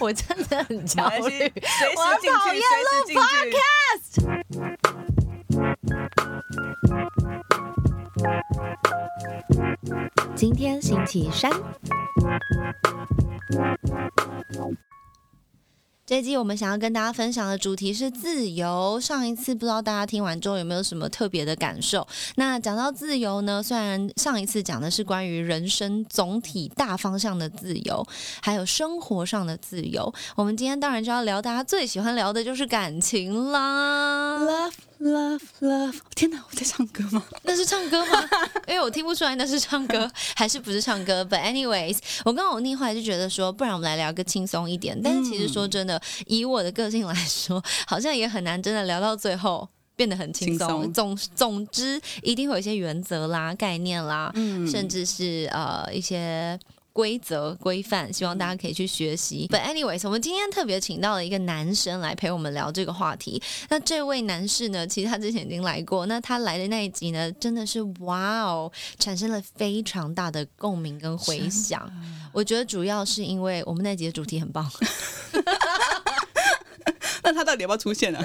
我真的很焦虑，我讨厌录 podcast。今天星期三。这一集我们想要跟大家分享的主题是自由。上一次不知道大家听完之后有没有什么特别的感受？那讲到自由呢，虽然上一次讲的是关于人生总体大方向的自由，还有生活上的自由，我们今天当然就要聊大家最喜欢聊的就是感情啦。Love, love！天哪，我在唱歌吗？那是唱歌吗？因为我听不出来那是唱歌还是不是唱歌。But anyways，我跟我妮后来就觉得说，不然我们来聊个轻松一点。但是其实说真的，以我的个性来说，好像也很难真的聊到最后。变得很轻松，轻松总总之一定会有一些原则啦、概念啦，嗯甚至是呃一些规则规范，希望大家可以去学习。But anyways，我们今天特别请到了一个男生来陪我们聊这个话题。那这位男士呢，其实他之前已经来过，那他来的那一集呢，真的是哇哦，产生了非常大的共鸣跟回响。我觉得主要是因为我们那集的主题很棒。那他到底要不要出现呢？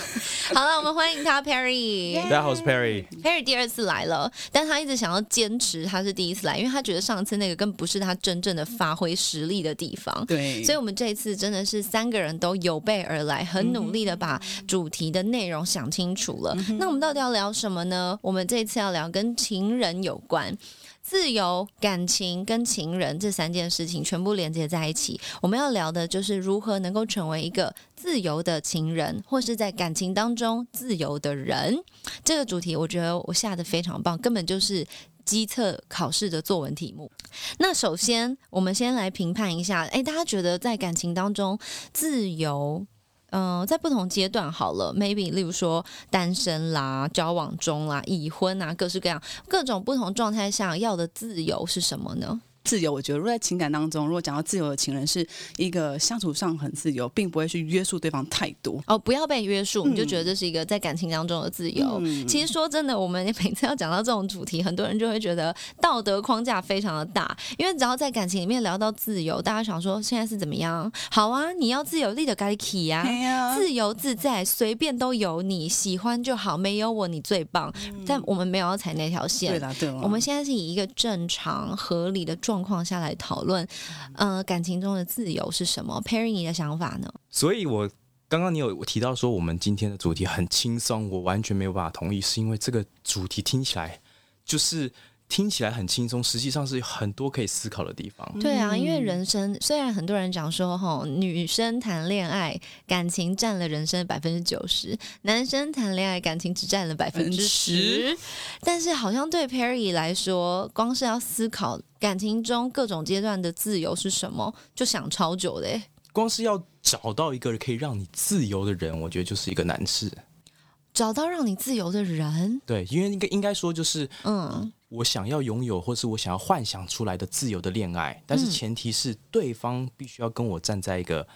好了，我们欢迎他 Perry。大家好，我是 Perry。Perry 第二次来了，但他一直想要坚持他是第一次来，因为他觉得上次那个根本不是他真正的发挥实力的地方。对，所以，我们这一次真的是三个人都有备而来，很努力的把主题的内容想清楚了。那我们到底要聊什么呢？我们这一次要聊跟情人有关。自由、感情跟情人这三件事情全部连接在一起。我们要聊的就是如何能够成为一个自由的情人，或是在感情当中自由的人。这个主题，我觉得我下的非常棒，根本就是机测考试的作文题目。那首先，我们先来评判一下，诶，大家觉得在感情当中自由？嗯、在不同阶段好了，maybe 例如说单身啦、交往中啦、已婚啊，各式各样各种不同状态下要的自由是什么呢？自由，我觉得如果在情感当中，如果讲到自由的情人，是一个相处上很自由，并不会去约束对方太多。哦，不要被约束，你就觉得这是一个在感情当中的自由。嗯其实说真的，我们每次要讲到这种主题，很多人就会觉得道德框架非常的大，因为只要在感情里面聊到自由，大家想说现在是怎么样？好啊，你要自由，立的该 key 呀。自由自在，随便都有你喜欢就好，没有我你最棒。但我们没有要踩那条对线。啦对啦，我们现在是以一个正常合理的状况下来讨论，呃，感情中的自由是什么？Perry，你的想法呢？所以，我刚刚你有提到说我们今天的主题很轻松，我完全没有办法同意，是因为这个主题听起来就是听起来很轻松，实际上是有很多可以思考的地方。对啊，因为人生虽然很多人讲说，哈，女生谈恋爱感情占了人生的百分之九十，男生谈恋爱感情只占了百分之十，但是好像对 Perry 来说，光是要思考感情中各种阶段的自由是什么，就想超久的耶。光是要找到一个可以让你自由的人，我觉得就是一个难事。找到让你自由的人，对，因为应该应该说就是嗯，我想要拥有，或是我想要幻想出来的自由的恋爱，但是前提是对方必须要跟我站在一个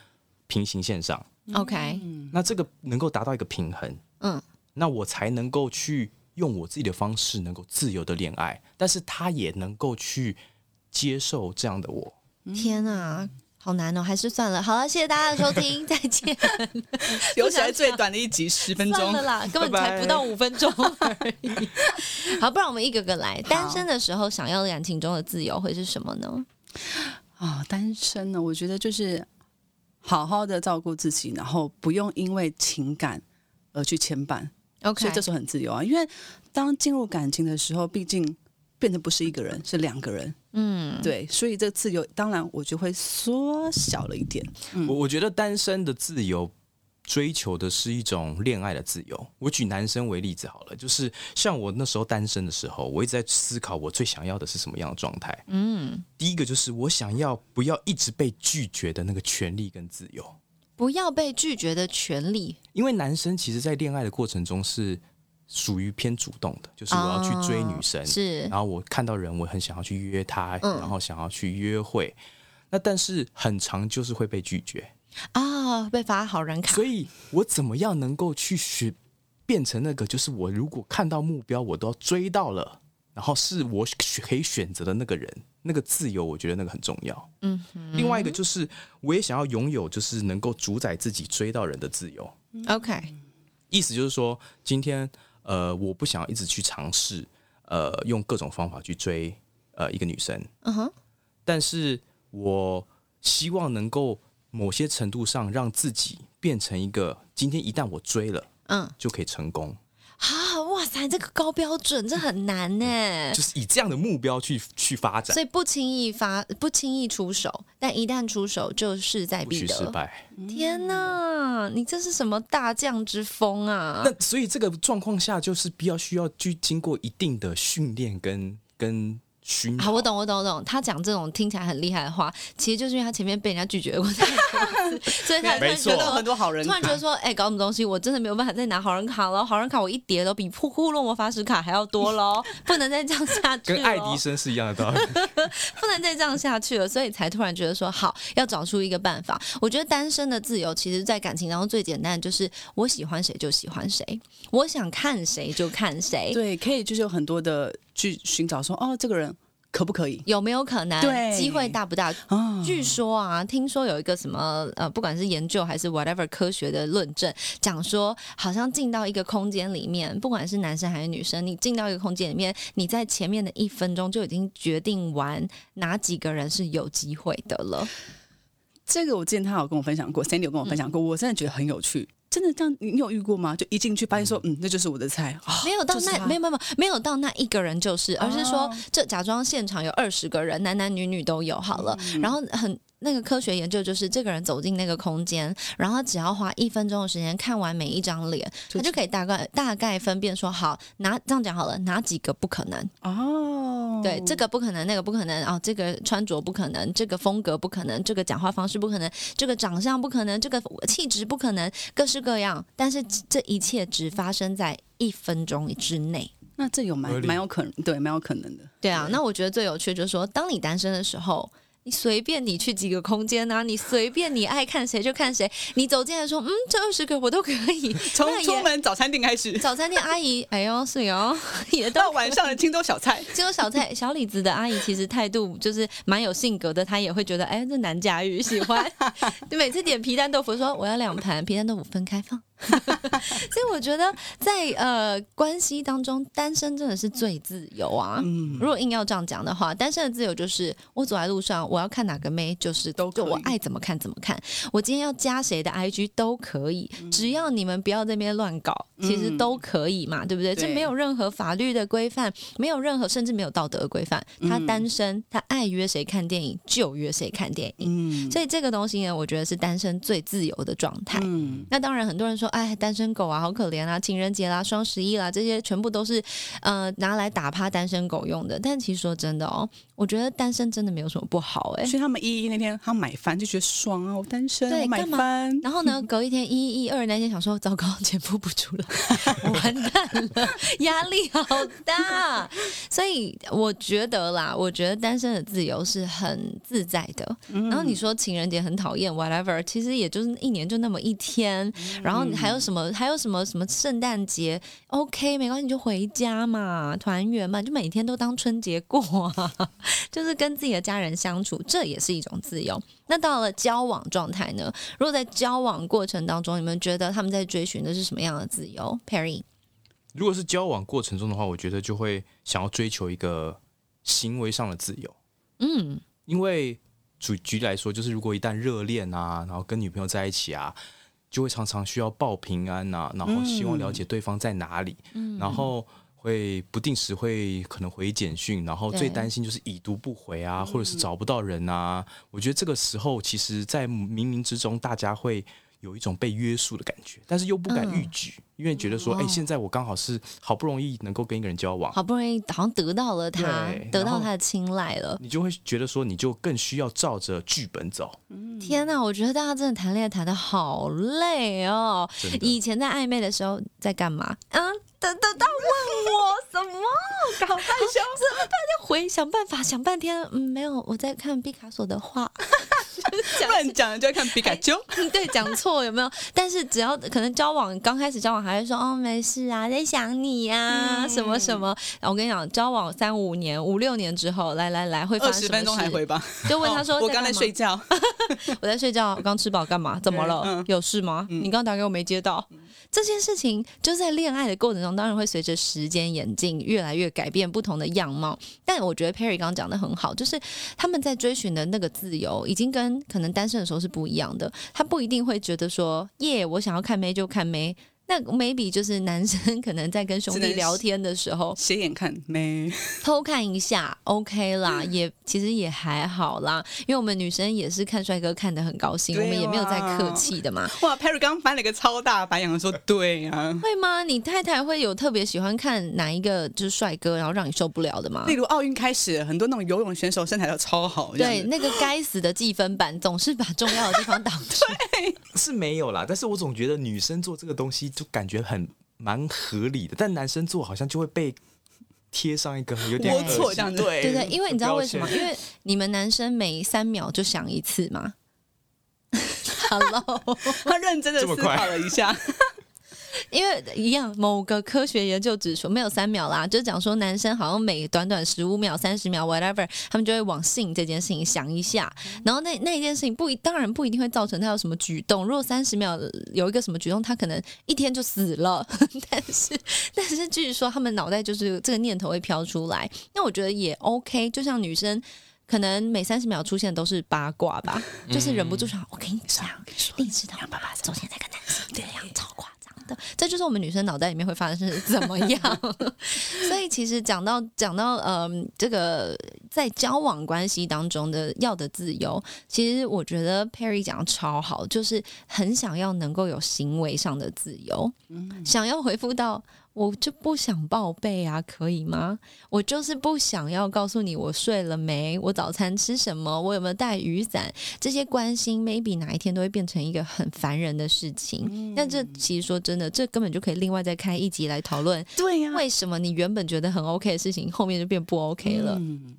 平行线上。OK，那这个能够达到一个平衡，嗯，那我才能够去用我自己的方式，能够自由的恋爱，但是他也能够去接受这样的我。天啊！好难哦，还是算了。好了，谢谢大家的收听，再见。有史来最短的一集十分钟算了，啦，根本才不到五分钟而已。好，不然我们一个个来。单身的时候想要感情中的自由会是什么呢？啊，单身呢，我觉得就是好好的照顾自己，然后不用因为情感而去牵绊。OK，所以这时候很自由啊。因为当进入感情的时候，毕竟变得不是一个人，是两个人，嗯，对，所以这个自由当然我就会缩小了一点。我我觉得单身的自由。追求的是一种恋爱的自由。我举男生为例子好了，就是像我那时候单身的时候，我一直在思考我最想要的是什么样的状态。嗯，第一个就是我想要不要一直被拒绝的那个权利跟自由。不要被拒绝的权利。因为男生其实，在恋爱的过程中是属于偏主动的，就是我要去追女生，哦是然后我看到人，我很想要去约她，嗯然后想要去约会。那但是很长就是会被拒绝，啊、被发好人卡所。以我怎么样能够去学变成那个，就是我如果看到目标，我都要追到了，然然后是我可以选择的那个人，那个自由，我觉得那个很重要。嗯，另外一个就是我也想要拥有，就是能够主宰自己追到人的自由。OK，意思就是说，今天呃，我不想一直去尝试呃用各种方法去追呃一个女生，嗯哼，但是我希望能够某些程度上让自己变成一个今天一旦我追了嗯，就可以成功，啊，哇塞，这个高标准，这很难呢。就是以这样的目标去去发展所，以不轻易发，不轻易出手，但一旦出手就势在必得。许失败。天哪，你这是什么大将之风啊？那所以这个状况下，就是必要需要去经过一定的训练跟跟熏陶。好，我懂，我懂，我懂。他讲这种听起来很厉害的话，其实就是因为他前面被人家拒绝过所以他突然觉得很多好人突然觉得说，哎、搞什么东西？我真的没有办法再拿好人卡了，好人卡我一叠都比库库洛魔法使卡还要多喽，不能再这样下去跟爱迪生是一样的道理。不能再这样下去了，所以才突然觉得说，好，要找出一个办法。我觉得单身的自由，其实在感情当中最简单的就是我喜欢谁就喜欢谁，我想看谁就看谁。对，可以就是有很多的去寻找说，哦，这个人可不可以有没有可能？对机会大不大？啊？据说啊，听说有一个什么呃，不管是研究还是 whatever 科学的论证，讲说好像进到一个空间里面，不管是男生还是女生，你进到一个空间里面，你在前面的一分钟就已经决定完哪几个人是有机会的了。这个我之前他有跟我分享过，Sandy 有跟我分享过，我真的觉得很有趣。真的这样，你有遇过吗？就一进去发现说，嗯，那就是我的菜，啊没有到那没有没有没有到那一个人就是，而是说哦。这假装现场有二十个人，男男女女都有好了，然后很。那个科学研究就是，这个人走进那个空间，然后他只要花一分钟的时间看完每一张脸，他就可以大概大概分辨说，好，哪这样讲好了，哪几个不可能？哦，对，这个不可能，那个不可能哦，这个穿着不可能，这个风格不可能，这个讲话方式不可能，这个长相不可能，这个气质不可能，各式各样。但是这一切只发生在一分钟之内。那这有蛮蛮有可能，对，蛮有可能的。对啊，那我觉得最有趣就是说，当你单身的时候。你随便你去几个空间啊，你随便你爱看谁就看谁。你走进来说，嗯，这二十个我都可以。从出门早餐店开始，早餐店阿姨，哎呦是哟，也都到晚 上的青州小菜，青州小菜小李子的阿姨，其实态度就是蛮有性格的，她也会觉得，哎，这难驾驭，喜欢。就每次点皮蛋豆腐说我要两盘皮蛋豆腐分开放。所以我觉得在呃关系当中，单身真的是最自由啊。嗯，如果硬要这样讲的话，单身的自由就是我走在路上，我要看哪个妹，就是都就我爱怎么看怎么看。我今天要加谁的 IG 都可以，只要你们不要在那边乱搞，其实嗯都可以嘛，对不对？这没有任何法律的规范，没有任何甚至没有道德的规范。他嗯单身，他爱约谁看电影就约谁看电影。嗯所以这个东西呢，我觉得是单身最自由的状态。嗯，那当然，很多人说，哎，单身狗啊，好可怜啊！情人节啦、双十一啦，这些全部都是呃拿来打趴单身狗用的。但其实说真的哦，我觉得单身真的没有什么不好哎、所以他们一一那天他买饭就觉得爽啊，我单身，对干嘛饭，然后呢，隔一天一一一二那天想说，糟糕，钱付不出了，完蛋了，压力好大。所以我觉得啦，我觉得单身的自由是很自在的。然后你说情人节很讨厌，whatever，其实也就是一年就那么一天。然后你还有什么？还有什么什么圣诞节？OK，没关系，你就回家嘛，团圆嘛，就每天都当春节过啊，就是跟自己的家人相处，这也是一种自由。那到了交往状态呢？如果在交往过程当中，你们觉得他们在追寻的是什么样的自由？Perry，如果是交往过程中的话，我觉得就会想要追求一个行为上的自由，嗯，因为举举例来说，就是如果一旦热恋啊，然后跟女朋友在一起啊，就会常常需要报平安呐、然后希望了解对方在哪里，然后会不定时会可能回简讯，然后最担心就是已读不回啊，或者是找不到人啊。我觉得这个时候，其实，在冥冥之中，大家会。有一种被约束的感觉，但是又不敢嗯逾矩，因为觉得说，哎、现在我刚好是好不容易能够跟一个人交往，好不容易好像得到了他得到他的青睐了。你就会觉得说，你就更需要照着剧本走。天哪，我觉得大家真的谈恋爱谈的好累哦。以前在暧昧的时候在干嘛？嗯，等等到问我什么？搞害羞，怎么办？要回想办法，想半天，嗯，没有，我在看毕卡索的画。乱讲就要看皮卡丘。对，讲错有没有？但是只要可能交往刚开始交往还会说哦没事啊，在想你呀、什么什么。我跟你讲，交往三五年、五六年之后，来来来，会发十分钟还事回吧。就问他说、哦我刚才睡觉，我在睡觉，我刚吃饱，干嘛？怎么了？嗯有事吗？你刚打给我没接到。这件事情就在恋爱的过程中，当然会随着时间演进，越来越改变不同的样貌。但我觉得 Perry 刚讲的很好，就是他们在追寻的那个自由，已经跟可能单身的时候是不一样的。他不一定会觉得说，耶，我想要看妹就看妹。那 maybe 就是男生可能在跟兄弟聊天的时候，斜眼看没？偷看一下，OK 啦，嗯也其实也还好啦，因为我们女生也是看帅哥看得很高兴，我们也没有在客气的嘛。哇，Perry 刚翻了一个超大白眼，说对啊。会吗？你太太会有特别喜欢看哪一个就是帅哥，然后让你受不了的吗例？如奥运开始，很多那种游泳选手身材都超好，对，那个 该死的计分板总是把重要的地方挡 住。是没有啦，但是我总觉得女生做这个东西就感觉很蛮合理的，但男生做好像就会被贴上一个有点龌龊这样子对对对，因为你知道为什么？因为你们男生每三秒就想一次嘛。Hello，他认真的这么快思考了一下，因为一样，某个科学研究指出，没有三秒啦，就讲说男生好像每短短十五秒、三十秒，whatever，他们就会往性这件事情想一下，然后那那一件事情不一，当然不一定会造成他有什么举动。如果三十秒有一个什么举动，他可能一天就死了。但是，但是据说他们脑袋就是这个念头会飘出来，那我觉得也 OK。就像女生。可能每三十秒出现都是八卦吧，就是忍不住想，我跟你讲，你知道爸爸昨天在跟男生对样超夸张的，这就是我们女生脑袋里面会发生是怎么样。所以其实讲到讲到嗯，这个在交往关系当中的要的自由，其实我觉得 Perry 讲的超好，就是很想要能够有行为上的自由，想要回复到。我就不想报备啊，可以吗？我就是不想要告诉你我睡了没，我早餐吃什么，我有没有带雨伞，这些关心，maybe 哪一天都会变成一个很烦人的事情。但这其实说真的，这根本就可以另外再开一集来讨论，对呀、为什么你原本觉得很 OK 的事情，后面就变不 OK 了。嗯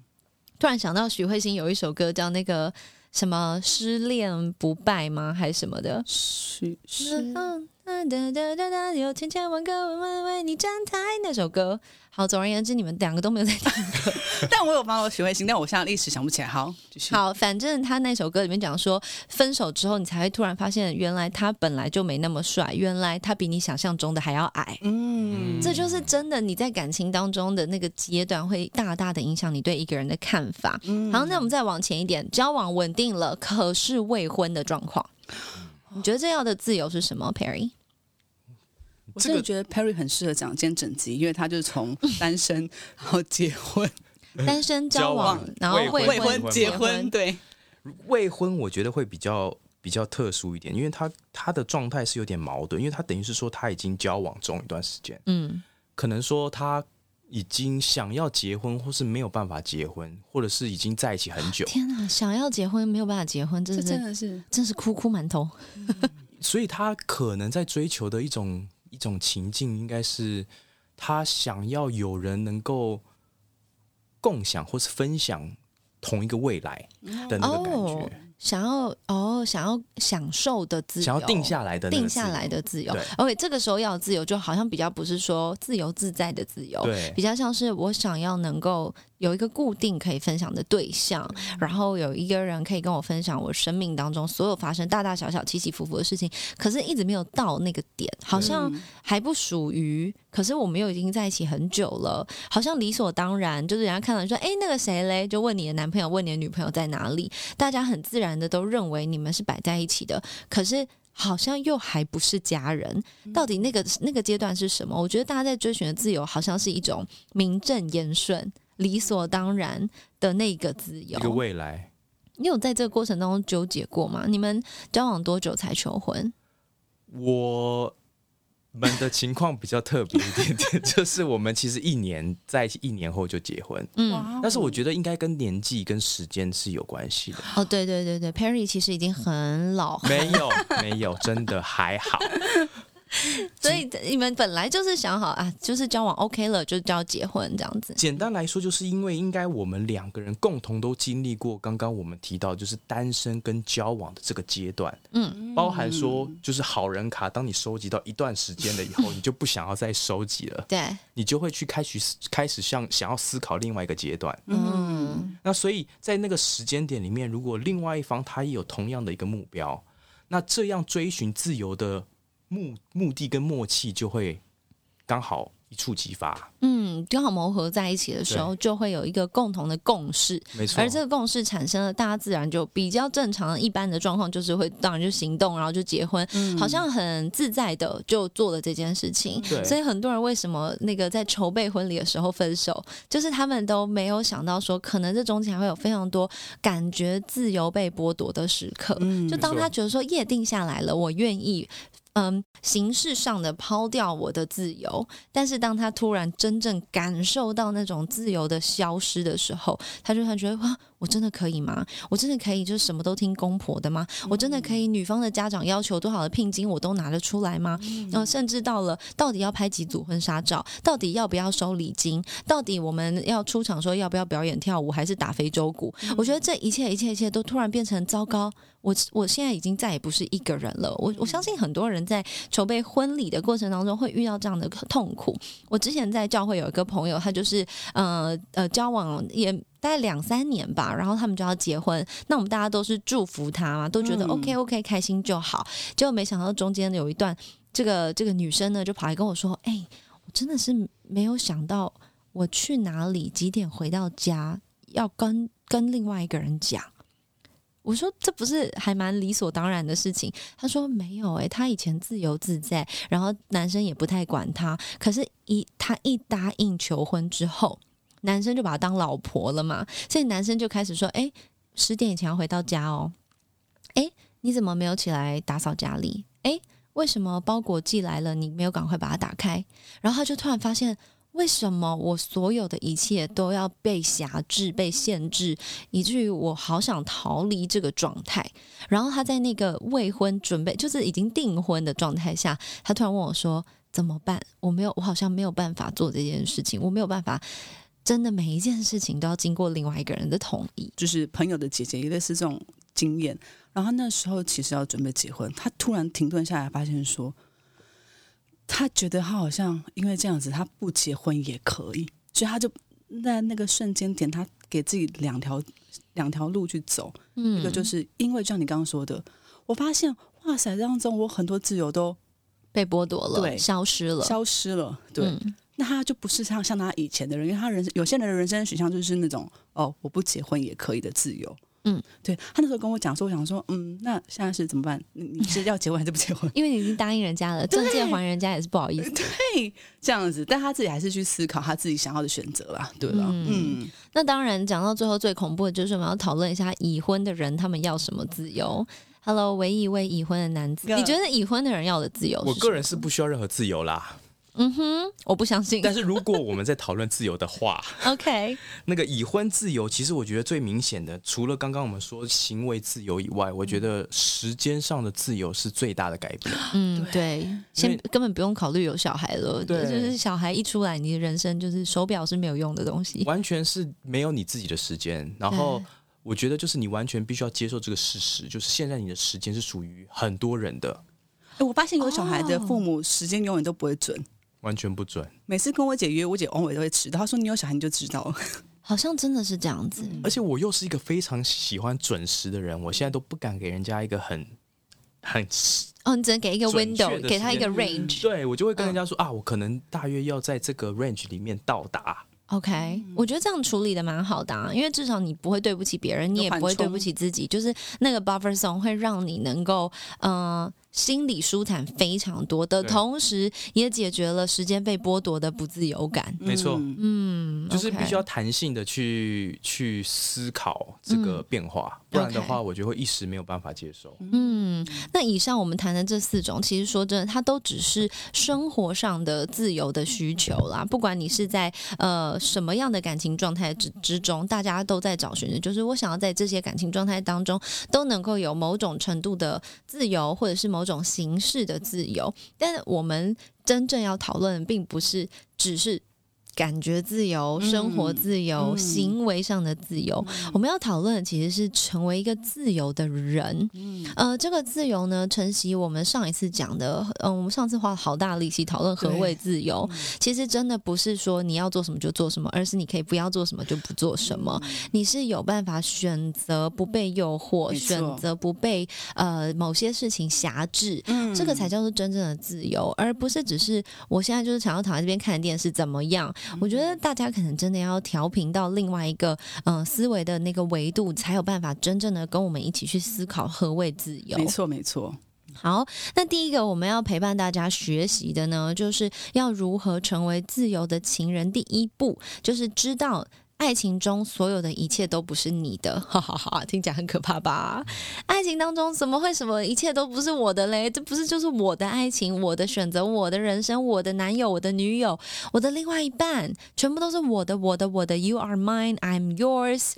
突然想到许慧欣有一首歌叫那个什么失恋不败吗？还是什么的？是是，嗯哒哒哒哒哒，有千千万个为为你站台那首歌。好，总而言之，你们两个都没有在听。但我有帮我许慧欣，但我现在一时想不起来。好，继续。好，反正他那首歌里面讲说，分手之后你才会突然发现，原来他本来就没那么帅，原来他比你想象中的还要矮。嗯，这就是真的，你在感情当中的那个阶段，会大大的影响你对一个人的看法。好，那我们再往前一点，交往稳定了，可是未婚的状况，你觉得这样的自由是什么，Perry？我真的觉得 Perry 很适合讲今天整集，因为他就是从 单身然后结婚、单身交交往往，然后未未婚婚、结婚，对，未婚，我觉得会比较比较特殊一点，因为他他的状态是有点矛盾，因为他等于是说他已经交往中一段时间，嗯，可能说他已经想要结婚，或是没有办法结婚，或者是已经在一起很久，天哪，想要结婚没有办法结婚，真这的真的是真是哭哭馒头。所以他可能在追求的一种一这种情境，应该是他想要有人能够共享或是分享同一个未来的那个感觉，想要哦，想要享受的自由，想要定下来的定下来的自由。对。OK，这个时候要的自由，就好像比较不是说自由自在的自由，对。比较像是我想要能够有一个固定可以分享的对象，然后有一个人可以跟我分享我生命当中所有发生大大小小起起伏伏的事情，可是一直没有到那个点，好像还不属于。可是我们又已经在一起很久了，好像理所当然，就是人家看到你说，哎，那个谁嘞，就问你的男朋友，问你的女朋友在哪里，大家很自然的都认为你们是摆在一起的，可是。好像又还不是家人，到底那个那个阶段是什么？我觉得大家在追寻的自由，好像是一种名正言顺、理所当然的那个自由一。个未来。你有在这个过程当中纠结过吗？你们交往多久才求婚？我们的情况比较特别一点点，就是我们其实一年在一起，一年后就结婚。嗯，但是我觉得应该跟年纪跟时间是有关系的。哦，对对对对，Perry 其实已经很老，没有，没有，真的还好。所以你们本来就是想好啊，就是交往 OK 了，就就要结婚这样子。简单来说，就是因为应该我们两个人共同都经历过刚刚我们提到就是单身跟交往的这个阶段，嗯，包含说就是好人卡，当你收集到一段时间了以后，你就不想要再收集了，对，你就会去开始开始像想要思考另外一个阶段。嗯，那所以在那个时间点里面，如果另外一方他也有同样的一个目标，那这样追寻自由的目目的跟默契就会刚好一触即发。嗯，刚好磨合在一起的时候，就会有一个共同的共识，没错，而这个共识产生了，大家自然就比较正常一般的状况，就是会当然就行动，然后就结婚，好像很自在的就做了这件事情。对所以很多人为什么那个在筹备婚礼的时候分手，就是他们都没有想到说，可能这中间还会有非常多感觉自由被剥夺的时刻。就当他觉得说夜定下来了，我愿意。嗯，形式上的抛掉我的自由，但是当他突然真正感受到那种自由的消失的时候，他就会觉得哇，我真的可以吗？我真的可以就是什么都听公婆的吗？我真的可以女方的家长要求多少的聘金我都拿得出来吗？然后甚至到了到底要拍几组婚纱照，到底要不要收礼金，到底我们要出场说要不要表演跳舞，还是打非洲鼓？我觉得这一切一切一切都突然变成糟糕。我我现在已经再也不是一个人了。我我相信很多人在筹备婚礼的过程当中会遇到这样的痛苦。我之前在教会有一个朋友，他就是呃呃交往也大概两三年吧，然后他们就要结婚。那我们大家都是祝福他嘛，都觉得 OK OK 开心就好。结果没想到中间有一段，这个这个女生呢就跑来跟我说：“哎，我真的是没有想到，我去哪里几点回到家，要跟跟另外一个人讲。”我说这不是还蛮理所当然的事情？他说没有诶、他以前自由自在，然后男生也不太管他。可是，一他一答应求婚之后，男生就把他当老婆了嘛，所以男生就开始说：“诶，十点以前要回到家哦。诶，你怎么没有起来打扫家里？诶，为什么包裹寄来了，你没有赶快把它打开？”然后他就突然发现。为什么我所有的一切都要被辖制、被限制，以至于我好想逃离这个状态？然后他在那个未婚准备，就是已经订婚的状态下，他突然问我说：“怎么办？我没有，我好像没有办法做这件事情，我没有办法，真的每一件事情都要经过另外一个人的同意。”就是朋友的姐姐也类似这种经验。然后那时候其实要准备结婚，他突然停顿下来，发现说。他觉得他好像因为这样子，他不结婚也可以，所以他就在那个瞬间点，他给自己两条两条路去走。嗯，一个就是因为像你刚刚说的，我发现哇塞，当中我很多自由都被剥夺了，对，消失了，消失了。对，嗯那他就不是像像他以前的人，因为他人有些人的人生取向就是那种哦，我不结婚也可以的自由。嗯，对他那时候跟我讲说，我想说，嗯，那现在是怎么办？你你是要结婚还是不结婚？因为你已经答应人家了，证件还人家也是不好意思。对，这样子，但他自己还是去思考他自己想要的选择啦，对了，嗯，那当然，讲到最后最恐怖的就是我们要讨论一下已婚的人他们要什么自由。Hello，唯一一位已婚的男子，你觉得已婚的人要的自由？我个人是不需要任何自由啦。嗯哼，我不相信。但是如果我们在讨论自由的话，OK，那个已婚自由，其实我觉得最明显的，除了刚刚我们说行为自由以外，我觉得时间上的自由是最大的改变。嗯，对，先根本不用考虑有小孩了，对，就是小孩一出来，你的人生就是手表是没有用的东西，完全是没有你自己的时间。然后我觉得就是你完全必须要接受这个事实，就是现在你的时间是属于很多人的。哎，我发现有小孩的父母时间永远都不会准。完全不准。每次跟我姐约，我姐往往都会迟到。她说：“你有小孩你就知道了。”好像真的是这样子。而且我又是一个非常喜欢准时的人，我现在都不敢给人家一个很很哦，你只能给一个 window，给他一个 range。对，我就会跟人家说啊，我可能大约要在这个 range 里面到达。OK，我觉得这样处理的蛮好的，啊，因为至少你不会对不起别人，你也不会对不起自己，就是那个 buffer zone 会让你能够嗯。心理舒坦非常多的同时，也解决了时间被剥夺的不自由感。没错，嗯，就是必须要弹性的去去思考这个变化，不然的话，我觉得会一时没有办法接受。嗯，那以上我们谈的这四种，其实说真的，它都只是生活上的自由的需求啦。不管你是在呃什么样的感情状态之之中，大家都在找寻的，就是我想要在这些感情状态当中都能够有某种程度的自由，或者是某。某种形式的自由，但我们真正要讨论，并不是只是。感觉自由、生活自由、嗯行为上的自由，我们要讨论的其实是成为一个自由的人。嗯呃，这个自由呢，承袭我们上一次讲的，嗯、我们上次花了好大力气讨论何谓自由。嗯其实真的不是说你要做什么就做什么，而是你可以不要做什么就不做什么。你是有办法选择不被诱惑，选择不被呃某些事情辖制。嗯这个才叫做真正的自由，而不是只是我现在就是想要躺在这边看电视怎么样？我觉得大家可能真的要调频到另外一个嗯、呃思维的那个维度，才有办法真正的跟我们一起去思考何谓自由。没错没错，好，那第一个我们要陪伴大家学习的呢，就是要如何成为自由的情人。第一步就是知道。爱情中所有的一切都不是你的，哈哈哈！听起来很可怕吧？爱情当中怎么会什么一切都不是我的嘞？这不是就是我的爱情、我的选择、我的人生、我的男友、我的女友、我的另外一半，全部都是我的、我的、我的。You are mine, I'm yours。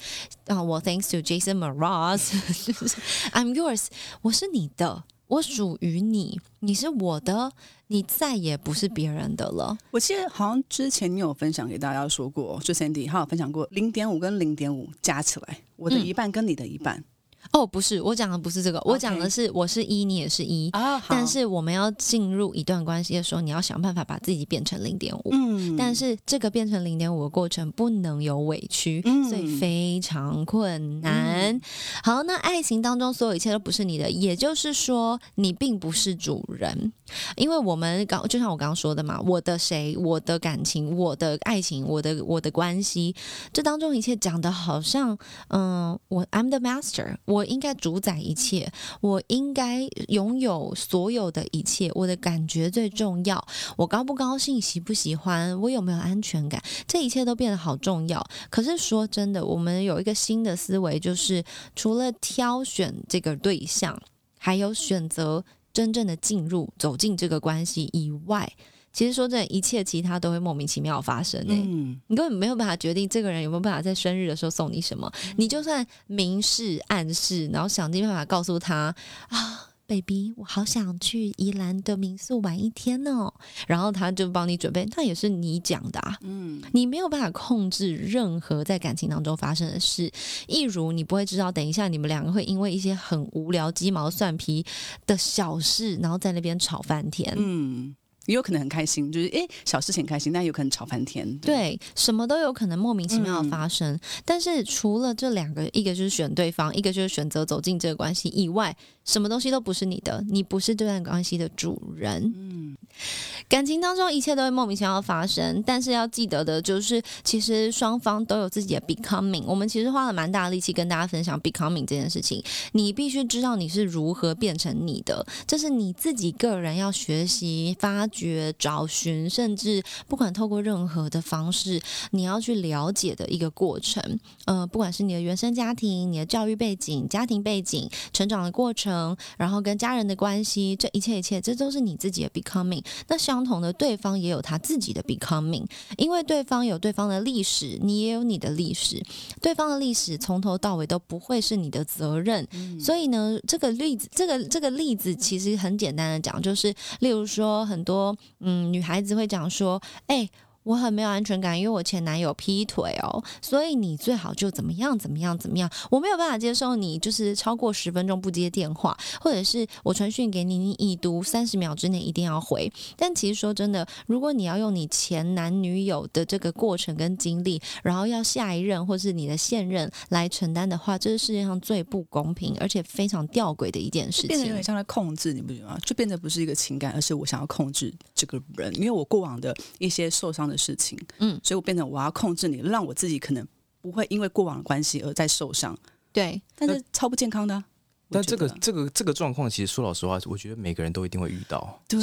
啊、我 thanks to Jason Mraz，I'm yours，我是你的，我属于你，你是我的，你再也不是别人的了。我记得好像之前你有分享给大家说过，就 Sandy 他有分享过零点五跟零点五加起来，我的嗯一半跟你的一半哦，不是，我讲的不是这个，我讲的是我是一，你也是一。啊，但是我们要进入一段关系的时候，你要想办法把自己变成零点五。嗯但是这个变成零点五的过程不能有委屈，嗯所以非常困难。好，那爱情当中所有一切都不是你的，也就是说你并不是主人，因为我们刚就像我刚刚说的嘛，我的谁，我的感情，我的爱情，我的我的关系，这当中一切讲的好像，嗯，我 I'm the master，我应该主宰一切，我应该拥有所有的一切，我的感觉最重要。我高不高兴，喜不喜欢，我有没有安全感，这一切都变得好重要。可是说真的，我们有一个新的思维，就是除了挑选这个对象，还有选择真正的进入、走进这个关系以外，其实说真的，一切其他都会莫名其妙发生欸。诶、嗯，你根本没有办法决定这个人有没有办法在生日的时候送你什么。你就算明示暗示，然后想尽办法告诉他啊。baby，我好想去宜兰的民宿玩一天哦，然后他就帮你准备，那也是你讲的啊，嗯，你没有办法控制任何在感情当中发生的事，一如你不会知道，等一下你们两个会因为一些很无聊、鸡毛蒜皮的小事，然后在那边吵翻天，嗯，也有可能很开心，就是诶小事情很开心，但有可能吵翻天。对，什么都有可能莫名其妙的嗯发生。但是除了这两个，一个就是选对方，一个就是选择走进这个关系以外，什么东西都不是你的，你不是这段关系的主人。嗯，感情当中一切都会莫名其妙发生，但是要记得的就是，其实双方都有自己的 becoming。我们其实花了蛮大的力气跟大家分享 becoming 这件事情。你必须知道你是如何变成你的，这是你自己个人要学习、发掘、找寻，甚至不管透过任何的方式，你要去了解的一个过程。呃，不管是你的原生家庭、你的教育背景、家庭背景、成长的过程，然后跟家人的关系，这一切一切，这都是你自己的 becoming。那相同的，对方也有他自己的 becoming，因为对方有对方的历史，你也有你的历史，对方的历史从头到尾都不会是你的责任。所以呢，这个例子，这个这个例子其实很简单的讲，就是例如说，很多嗯女孩子会讲说，哎、我很没有安全感，因为我前男友劈腿哦，所以你最好就怎么样怎么样怎么样。我没有办法接受你就是超过十分钟不接电话，或者是我传讯给你，你已读三十秒之内一定要回。但其实说真的，如果你要用你前男女友的这个过程跟经历，然后要下一任或是你的现任来承担的话，这是世界上最不公平而且非常吊诡的一件事情变得有点。像在控制，你不觉得吗？就变得不是一个情感，而是我想要控制这个人，因为我过往的一些受伤的事情，嗯。所以我变成我要控制你，让我自己可能不会因为过往的关系而再受伤，对，但是超不健康的啊、但这个这个这个状况，其实说老实话，我觉得每个人都一定会遇到，对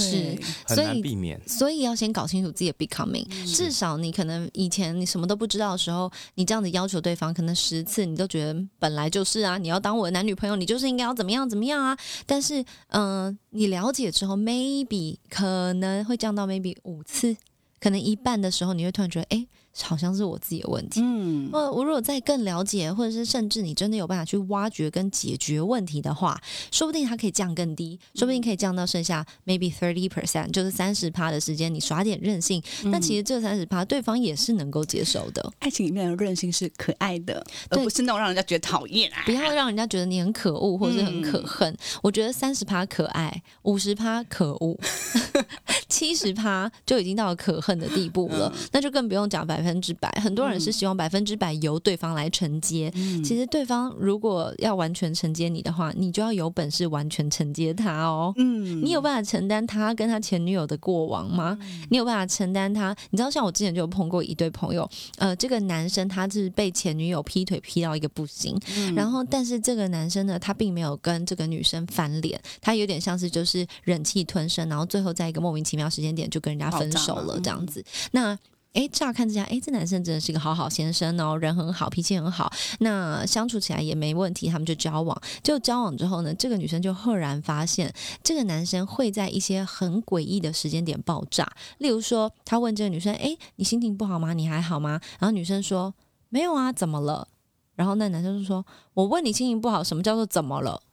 很所以难避免。所以要先搞清楚自己的 becoming，、至少你可能以前你什么都不知道的时候，你这样子要求对方，可能十次你都觉得本来就是啊，你要当我的男女朋友，你就是应该要怎么样怎么样啊。但是，嗯、你了解之后，maybe 可能会降到 maybe 五次，可能一半的时候，你会突然觉得，哎。好像是我自己的问题。嗯，我，我如果再更了解，或者是甚至你真的有办法去挖掘跟解决问题的话，说不定它可以降更低，说不定可以降到剩下 maybe thirty percent，就是三十趴的时间，你耍点任性，那其实这三十趴对方也是能够接受的。爱情里面的任性是可爱的，而不是那种让人家觉得讨厌啊。不要让人家觉得你很可恶或者是很可恨。我觉得三十趴可爱，五十趴可恶，七十趴就已经到了可恨的地步了。那就更不用讲百分之百。很多人是希望百分之百由对方来承接。其实对方如果要完全承接你的话，你就要有本事完全承接他哦。嗯，你有办法承担他跟他前女友的过往吗？你有办法承担他？你知道，像我之前就有碰过一对朋友，呃，这个男生他是被前女友劈腿劈到一个不行，然后但是这个男生呢，他并没有跟这个女生翻脸，他有点像是就是忍气吞声，然后最后在一个莫名其妙时间点就跟人家分手了这样子。那诶，乍看之下，诶，这男生真的是个好好先生哦，人很好，脾气很好，那相处起来也没问题，他们就交往。就交往之后呢，这个女生就赫然发现，这个男生会在一些很诡异的时间点爆炸。例如说，他问这个女生：“诶，你心情不好吗？你还好吗？”然后女生说：“没有啊，怎么了？”然后那男生就说：“我问你心情不好，什么叫做怎么了？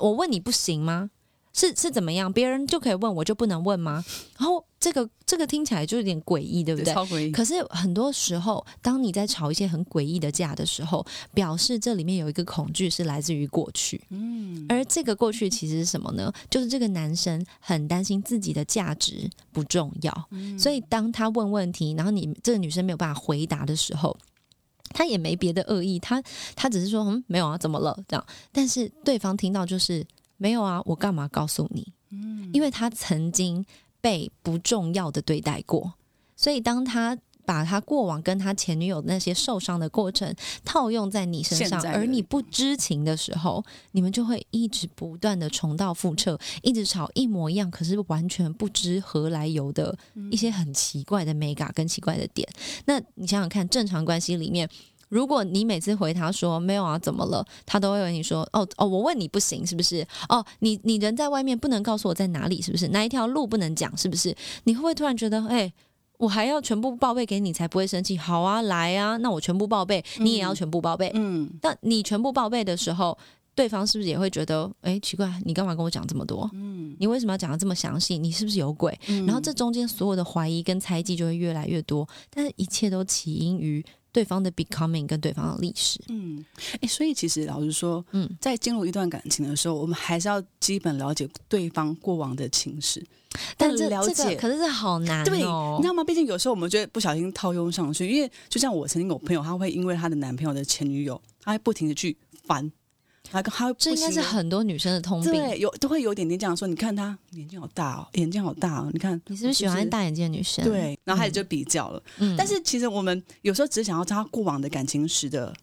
我问你不行吗？是是怎么样？别人就可以问，我就不能问吗？”然后这个这个听起来就有点诡异，对不对？超诡异。可是很多时候，当你在吵一些很诡异的架的时候，表示这里面有一个恐惧是来自于过去。嗯，而这个过去其实是什么呢？就是这个男生很担心自己的价值不重要，所以当他问问题，然后你这个女生没有办法回答的时候。他也没别的恶意，他他只是说嗯没有啊，怎么了这样？但是对方听到就是没有啊，我干嘛告诉你？嗯，因为他曾经被不重要的对待过，所以当他把他过往跟他前女友那些受伤的过程套用在你身上，而你不知情的时候，你们就会一直不断的重蹈覆辙，一直吵一模一样，可是完全不知何来由的一些很奇怪的美感跟奇怪的点。那你想想看，正常关系里面。如果你每次回他说没有啊，怎么了？他都会问你说哦哦，我问你不行是不是？哦，你你人在外面不能告诉我在哪里是不是？哪一条路不能讲是不是？你会不会突然觉得哎？我还要全部报备给你才不会生气？好啊，来啊，那我全部报备，你也要全部报备。嗯，那你全部报备的时候，对方是不是也会觉得，哎，奇怪，你干嘛跟我讲这么多？嗯，你为什么要讲的这么详细？你是不是有鬼？然后这中间所有的怀疑跟猜忌就会越来越多，但是一切都起因于对方的 becoming 跟对方的历史。嗯哎、所以其实老实说，嗯嗯，在进入一段感情的时候，我们还是要基本了解对方过往的情史。但这了解这个可是这好难对，哦你知。道吗？毕竟有时候我们就会不小心套用上去，因为就像我曾经有朋友，他会因为她的男朋友的前女友，他会不停的去翻，他他会不这应该是很多女生的通病。对，有都会有点点这样说。你看她眼睛好大哦，眼睛好大哦，你看你是不是喜欢大眼睛的女生？，对，然后开始就比较了。嗯但是其实我们有时候只是想要知道他过往的感情史的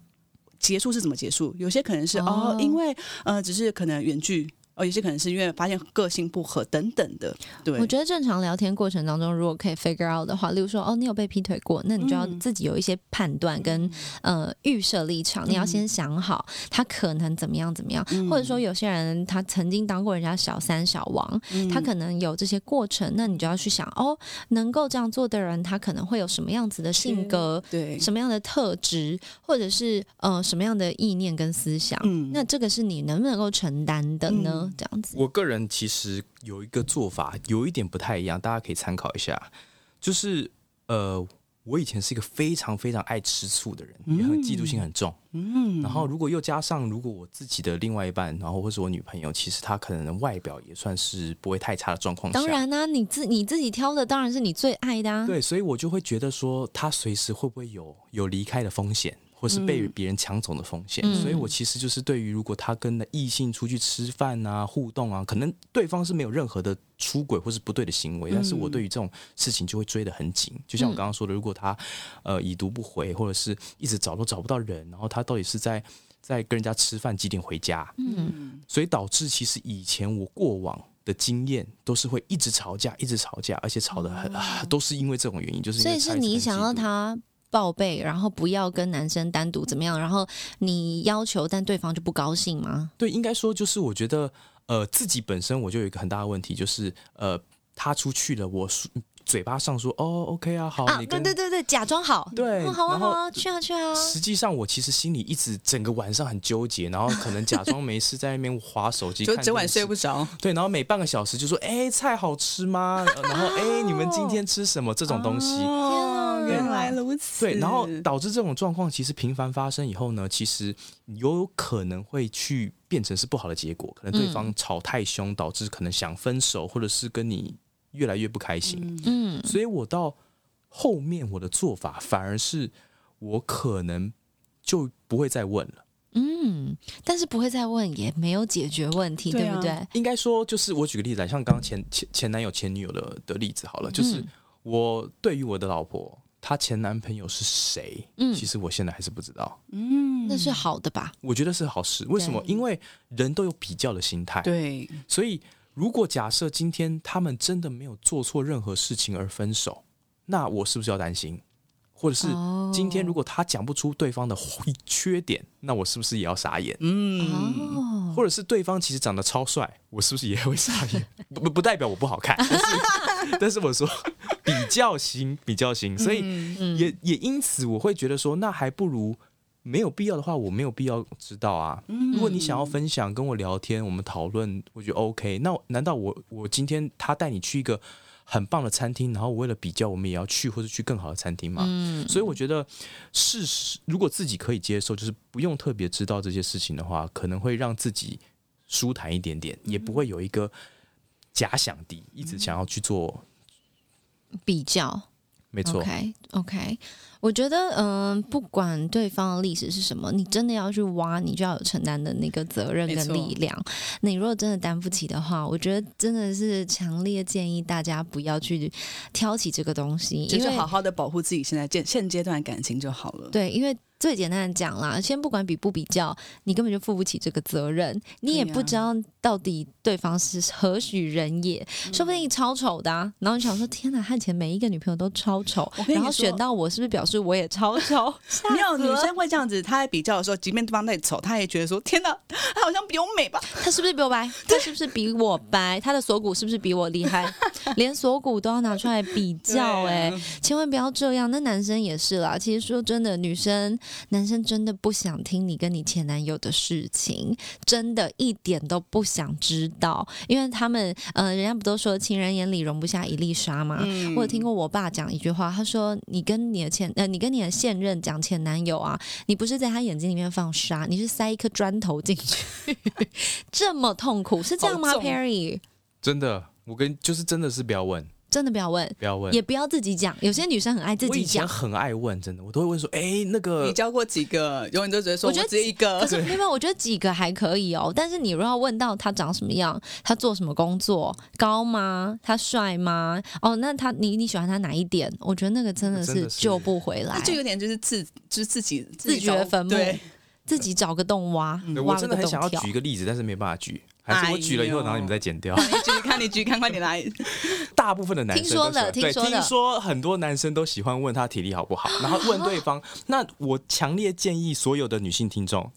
结束是怎么结束，有些可能是哦哦因为呃，只是可能远距。哦，有些可能是因为发现个性不合等等的，对，我觉得正常聊天过程当中，如果可以 figure out 的话，例如说，哦，你有被劈腿过，那你就要嗯。自己有一些判断跟、呃预设立场，你要先想好他可能怎么样怎么样，嗯。或者说有些人他曾经当过人家小三小王，他可能有这些过程，那你就要去想，哦，能够这样做的人，他可能会有什么样子的性格。对，什么样的特质，或者是呃什么样的意念跟思想，嗯。那这个是你能不能够承担的呢？嗯这样子，我个人其实有一个做法，有一点不太一样，大家可以参考一下。就是呃，我以前是一个非常非常爱吃醋的人，也很嫉妒心很重。嗯然后如果又加上，如果我自己的另外一半，然后或是我女朋友，其实她可能外表也算是不会太差的状况下，当然啦、你自你自己挑的当然是你最爱的啊。对，所以我就会觉得说，她随时会不会有有离开的风险，或是被别人抢走的风险。嗯所以我其实就是对于如果他跟异性出去吃饭啊、互动啊，可能对方是没有任何的出轨或是不对的行为，但是我对于这种事情就会追得很紧。就像我刚刚说的，如果他呃已读不回，或者是一直找都找不到人，然后他到底是在在跟人家吃饭几点回家，嗯，所以导致其实以前我过往的经验都是会一直吵架，一直吵架，而且吵得很、啊，都是因为这种原因，就是因所以是你想要他报备，然后不要跟男生单独怎么样，然后你要求，但对方就不高兴吗？对，应该说就是我觉得呃自己本身我就有一个很大的问题，就是呃他出去了，我嘴巴上说哦，OK 啊，好，啊，你跟对对对对，假装好，对哦好啊然后好啊，去啊去啊，实际上，我其实心里一直整个晚上很纠结，然后可能假装没事在那边划手机，就整晚电视睡不着。对，然后每半个小时就说：“哎，菜好吃吗？” 呃然后：“哎，你们今天吃什么？”这种东西。哦，原来如此。对，然后导致这种状况其实频繁发生以后呢，其实有可能会去变成是不好的结果，可能对方吵太凶，导致可能想分手，或者是跟你越来越不开心。嗯所以我到后面我的做法反而是我可能就不会再问了。嗯，但是不会再问，也没有解决问题，对啊对不对？应该说，就是我举个例子来，像刚刚前前前男友前女友的的例子好了，就是嗯我对于我的老婆，她前男朋友是谁，嗯其实我现在还是不知道。嗯，那是好的吧？我觉得是好事，为什么？因为人都有比较的心态，对，所以如果假设今天他们真的没有做错任何事情而分手，那我是不是要担心？或者是哦今天如果他讲不出对方的缺点，那我是不是也要傻眼？嗯，哦，或者是对方其实长得超帅，我是不是也会傻眼？不不不代表我不好看，但是 但是我说比较型，比较型，所以嗯也也因此我会觉得说，那还不如没有必要的话，我没有必要知道啊。如果你想要分享，跟我聊天，我们讨论，我觉得 OK。那难道我我今天他带你去一个很棒的餐厅，然后我为了比较，我们也要去或者去更好的餐厅吗？嗯所以我觉得事实，如果自己可以接受，就是不用特别知道这些事情的话，可能会让自己舒坦一点点，也不会有一个假想敌，一直想要去做。比较没错 OK OK，我觉得嗯、不管对方的历史是什么，你真的要去挖，你就要有承担的那个责任跟力量。你如果真的担不起的话，我觉得真的是强烈建议大家不要去挑起这个东西，就是好好的保护自己现在现现阶段感情就好了。对，因为最简单的讲啦，先不管比不比较，你根本就负不起这个责任，你也不知道到底对方是何许人也，说不定超丑的、啊，然后你想说天哪，他以前每一个女朋友都超丑然后选到我是不是表示我也超丑？没有女生会这样子，她在比较的时候，即便对方再丑，她也觉得说：“天哪，她好像比我美吧她是不是比我白？她是不是比我白？她的锁骨是不是比我厉害？连锁骨都要拿出来比？”较、哎、啊千万不要这样。那男生也是啦。其实说真的，女生男生真的不想听你跟你前男友的事情，真的一点都不想知道，因为他们呃，人家不都说情人眼里容不下一粒沙吗？嗯我有听过我爸讲一句话，他说：“你跟你的前呃，你跟你的现任讲前男友啊，你不是在他眼睛里面放沙，你是塞一颗砖头进去，这么痛苦，是这样吗？Perry，真的，我跟就是真的是不要问，真的不要问，不要问。也不要自己讲。有些女生很爱自己讲，很爱问，真的，我都会问说：“哎、那个你教过几个？永远都只会说我觉得只有一个可。是没有，我觉得几个还可以哦。但是你如果要问到他长什么样，他做什么工作，高吗？他帅吗？哦，那他你你喜欢他哪一点？我觉得那个真的是是救不回来，就有点就是自就是自己自掘坟墓，自己找个洞挖，对我挖了个洞真的很想要。举一个例子，但是没办法举，还是我举了以后，哎然后你们再剪掉。举，看你举，看快点来。大部分的男生听说都喜欢对，听说的听说很多男生都喜欢问他体力好不好，然后问对方。那我强烈建议所有的女性听众，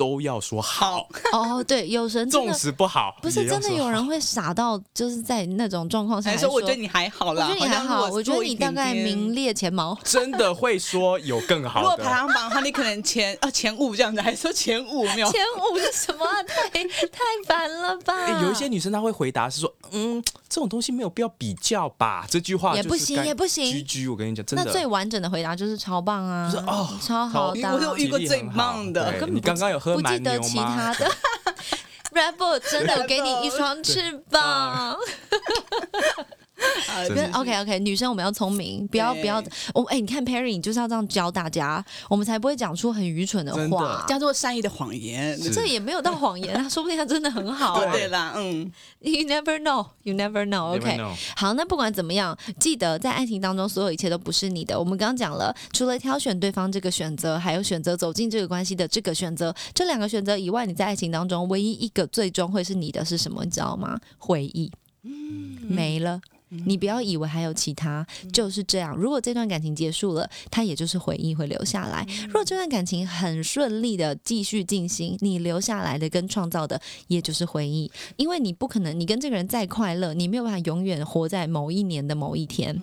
都要说好，哦，对，有人真纵使不好，不是真的有人会傻到就是在那种状况下说我觉得你还好啦，我觉得你还好，我觉得你大概名列前茅。真的会说有更好如果排。行榜的话，你可能前啊前五这样子，还说前五没有？前五是什么、啊？太太烦了吧、哎有一些女生她会回答是说，嗯，这种东西没有必要比较吧。这句话也不行也不行居居，我跟你讲，真的。那最完整的回答就是超棒啊，就是哦超好的啊、我有遇过最棒的你刚刚有喝不记蛮牛得其吗？他的。Red Bull 真的给你一双翅膀。啊 真跟 OK OK，女生我们要聪明，不要不要。我哎、你看 Perry，你就是要这样教大家，我们才不会讲出很愚蠢的话。叫做善意的谎言。这也没有到谎言啊，说不定他真的很好、啊。对啦，嗯，You never know, you never know. OK，know 好，那不管怎么样，记得在爱情当中，所有一切都不是你的。我们刚刚讲了，除了挑选对方这个选择，还有选择走进这个关系的这个选择，这两个选择以外，你在爱情当中唯一一个最终会是你的是什么？你知道吗？回忆，没了。你不要以为还有其他，就是这样。如果这段感情结束了，它也就是回忆会留下来；如果这段感情很顺利的继续进行，你留下来的跟创造的也就是回忆。因为你不可能，你跟这个人再快乐，你没有办法永远活在某一年的某一天。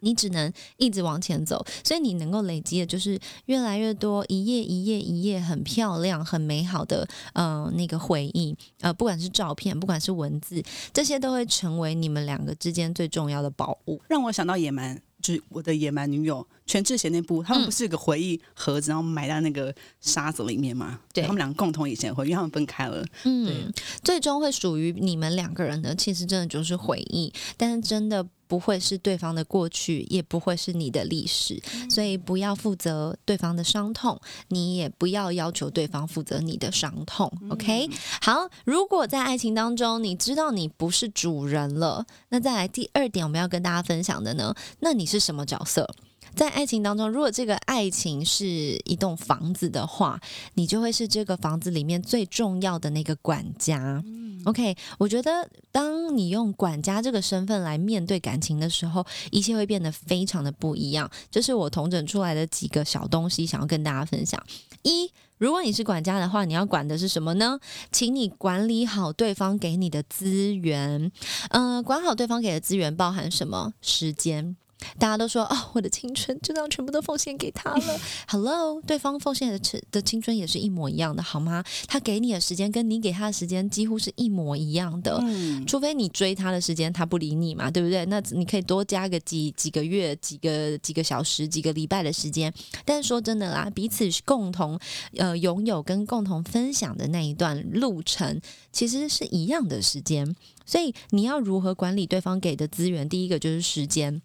你只能一直往前走，所以你能够累积的就是越来越多一页一页一页很漂亮、很美好的呃那个回忆，呃，不管是照片，不管是文字，这些都会成为你们两个之间最重要的宝物。让我想到野蛮，就是我的野蛮女友全智贤那部，他们不是有个回忆盒子，然后埋在那个沙子里面吗？对他们两个共同以前回忆，因为他们分开了。嗯，最终会属于你们两个人的，其实真的就是回忆，但是真的不会是对方的过去，也不会是你的历史，所以不要负责对方的伤痛，你也不要要求对方负责你的伤痛。OK，好，如果在爱情当中，你知道你不是主人了，那再来第二点，我们要跟大家分享的呢，那你是什么角色？在爱情当中，如果这个爱情是一栋房子的话，你就会是这个房子里面最重要的那个管家。OK，我觉得当你用管家这个身份来面对感情的时候，一切会变得非常的不一样。这是我统整出来的几个小东西，想要跟大家分享。一，如果你是管家的话，你要管的是什么呢？请你管理好对方给你的资源。嗯、管好对方给的资源包含什么？时间。大家都说哦，我的青春就这样全部都奉献给他了。Hello，对方奉献的青的青春也是一模一样的，好吗？他给你的时间跟你给他的时间几乎是一模一样的，嗯除非你追他的时间他不理你嘛，对不对？那你可以多加个几几个月、几个几个小时、几个礼拜的时间。但是说真的啦，彼此共同呃拥有跟共同分享的那一段路程，其实是一样的时间。所以你要如何管理对方给的资源？第一个就是时间。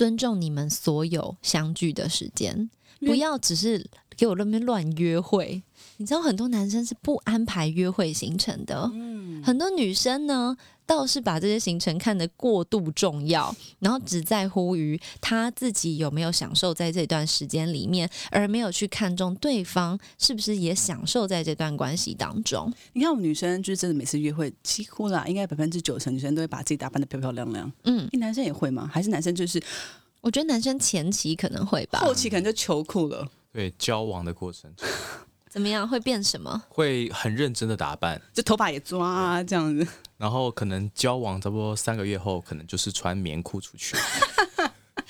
尊重你们所有相聚的时间，不要只是给我那边乱约会。你知道很多男生是不安排约会行程的，很多女生呢倒是把这些行程看得过度重要，然后只在乎于他自己有没有享受在这段时间里面，而没有去看重对方是不是也享受在这段关系当中。你看我们女生就是真的每次约会，几乎啦，应该百分之九成女生都会把自己打扮的漂漂亮亮。嗯，男生也会吗？还是男生就是我觉得男生前期可能会吧，后期可能就球裤了？对交往的过程怎么样会变什么？会很认真的打扮，就头发也抓啊，这样子。然后可能交往差不多三个月后，可能就是穿棉裤出去。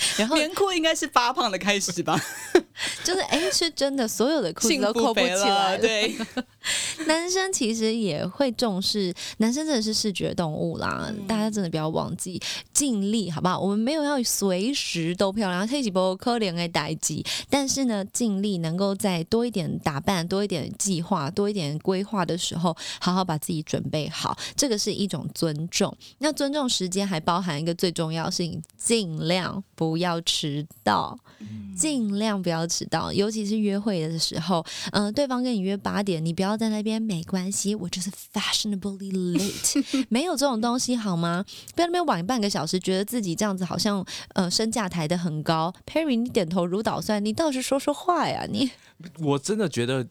然后棉裤应该是发胖的开始吧？就是哎，是真的，所有的裤子都扣不起来了。对，男生其实也会重视，男生真的是视觉动物啦，嗯大家真的不要忘记尽力，好不好？我们没有要随时都漂亮，这几波可怜的代际，但是呢，尽力能够在多一点打扮、多一点计划、多一点规划的时候，好好把自己准备好，这个是一种尊重。那尊重时间还包含一个最重要的事情，尽量不要迟到。尽量不要迟到，尤其是约会的时候。嗯、对方跟你约八点，你不要在那边没关系，我就是 fashionably late，没有这种东西好吗？不要那边晚半个小时，觉得自己这样子好像呃身价抬得很高。Perry，你点头如捣蒜，你倒是说说话呀你。我真的觉得。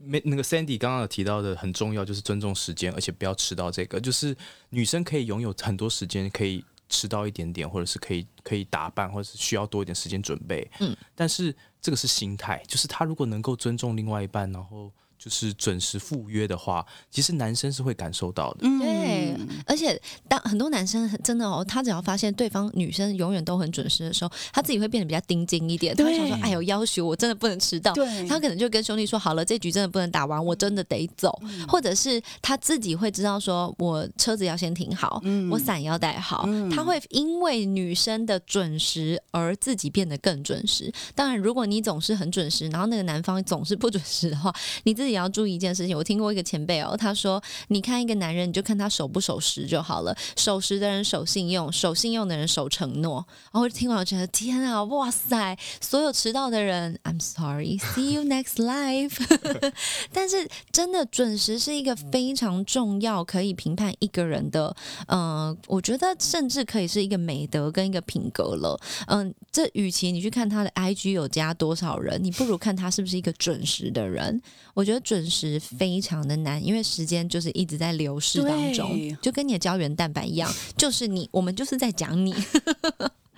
没那个 Sandy 刚刚有提到的很重要，就是尊重时间，而且不要迟到。这个就是女生可以拥有很多时间，可以迟到一点点，或者是可以可以打扮，或者是需要多一点时间准备。嗯，但是这个是心态，就是他如果能够尊重另外一半，然后就是准时赴约的话，其实男生是会感受到的。对，而且当很多男生很真的哦，他只要发现对方女生永远都很准时的时候，他自己会变得比较盯紧一点。他会想说：“哎呦，要求我真的不能迟到。”他可能就跟兄弟说：“好了，这局真的不能打完，我真的得走。或者是他自己会知道说：“我车子要先停好，我伞要带好。他会因为女生的准时而自己变得更准时。当然，如果你总是很准时，然后那个男方总是不准时的话，你自己要注意一件事情。我听过一个前辈哦，他说：“你看一个男人，你就看他守不守时就好了。守时的人守信用，守信用的人守承诺。”然后听完我觉得天啊，哇塞！所有迟到的人，I'm sorry，see you next life。但是真的准时是一个非常重要，可以评判一个人的，嗯、我觉得甚至可以是一个美德跟一个品格了。嗯，这与其你去看他的 IG 有加多少人，你不如看他是不是一个准时的人。我觉得准时非常的难，因为时间就是一直在流逝当中。就跟你的胶原蛋白一样，就是你，我们就是在讲你。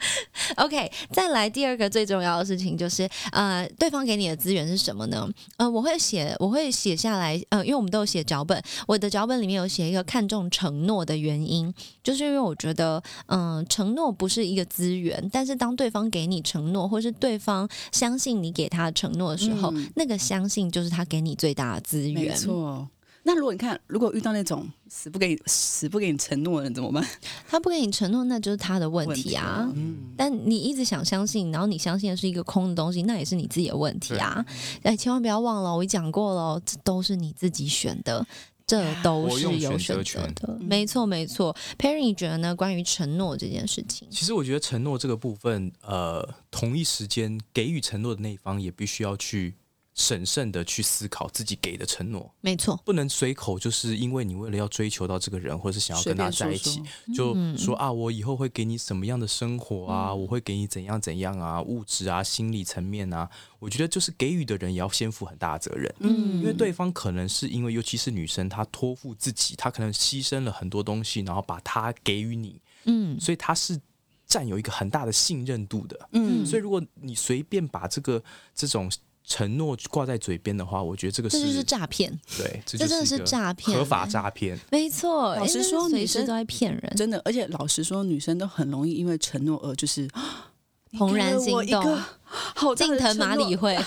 OK，再来第二个最重要的事情就是，呃，对方给你的资源是什么呢？呃，我会写，我会写下来，呃，因为我们都有写脚本，我的脚本里面有写一个看重承诺的原因，就是因为我觉得，嗯、承诺不是一个资源，但是当对方给你承诺，或是对方相信你给他的承诺的时候，那个相信就是他给你最大的资没源。错。那如果你看，如果遇到那种死不给你死不给你承诺的人怎么办？他不给你承诺，那就是他的问题啊。嗯，但你一直想相信，然后你相信的是一个空的东西，那也是你自己的问题啊！哎，千万不要忘了，我讲过了哦，这都是你自己选的。这都是有选择我用选择权的，没错没错。Perry，你觉得呢？关于承诺这件事情，其实我觉得承诺这个部分，呃，同一时间给予承诺的那一方也必须要去审慎的去思考自己给的承诺，没错，不能随口就是因为你为了要追求到这个人，或者是想要跟他在一起随，就嗯说啊，我以后会给你什么样的生活啊，我会给你怎样怎样啊，物质啊、心理层面啊，我觉得就是给予的人也要先负很大的责任。嗯。因为对方可能是因为，尤其是女生，她托付自己，她可能牺牲了很多东西，然后把她给予你，嗯。所以她是占有一个很大的信任度的。嗯。所以如果你随便把这个这种承诺挂在嘴边的话，我觉得这个是这就是诈骗，对，这这真的是诈骗合法诈骗。没错。老实说女生那随时都在骗人。真的，而且老实说，女生都很容易因为承诺而就是 怦然心动好近藤麻里会，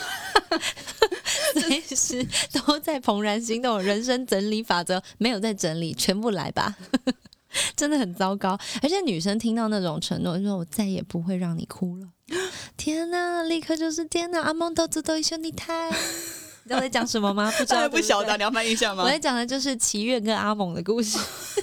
随时都在怦然心动。人生整理法则没有在整理，全部来吧，真的很糟糕。而且女生听到那种承诺，就说我再也不会让你哭了。天哪，立刻就是天哪，阿蒙都知道兄弟太，你知道我在讲什么吗？不知道，不晓得，你要翻译一下吗我？在讲的就是祈愿跟阿猛的故事。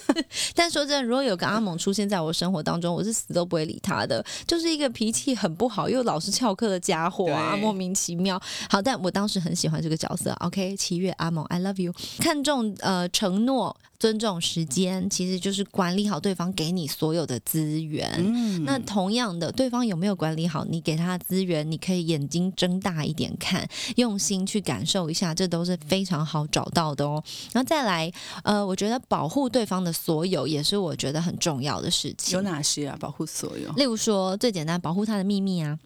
但说真的，如果有个阿猛出现在我生活当中，我是死都不会理他的，就是一个脾气很不好又老是翘课的家伙啊，莫名其妙。好，但我当时很喜欢这个角色。OK，祈愿阿猛，I love you。看重呃承诺，尊重时间，其实就是管理好对方给你所有的资源。嗯那同样的，对方有没有管理好你给他的资源？你可以眼睛睁大一点看，用心去感受一下，这都是非常好找到的哦。然后再来，呃，我觉得保护对方的所有也是我觉得很重要的事情有。哪些啊？保护所有。例如说，最简单，保护他的秘密啊。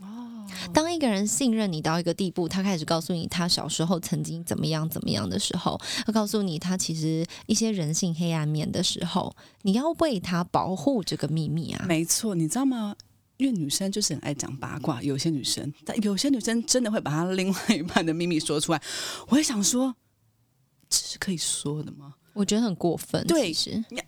当一个人信任你到一个地步，他开始告诉你他小时候曾经怎么样怎么样的时候，他告诉你他其实一些人性黑暗面的时候，你要为他保护这个秘密啊。没错，你知道吗？因为女生就是很爱讲八卦，有些女生，但有些女生真的会把她另外一半的秘密说出来。我也想说，这是可以说的吗？我觉得很过分。对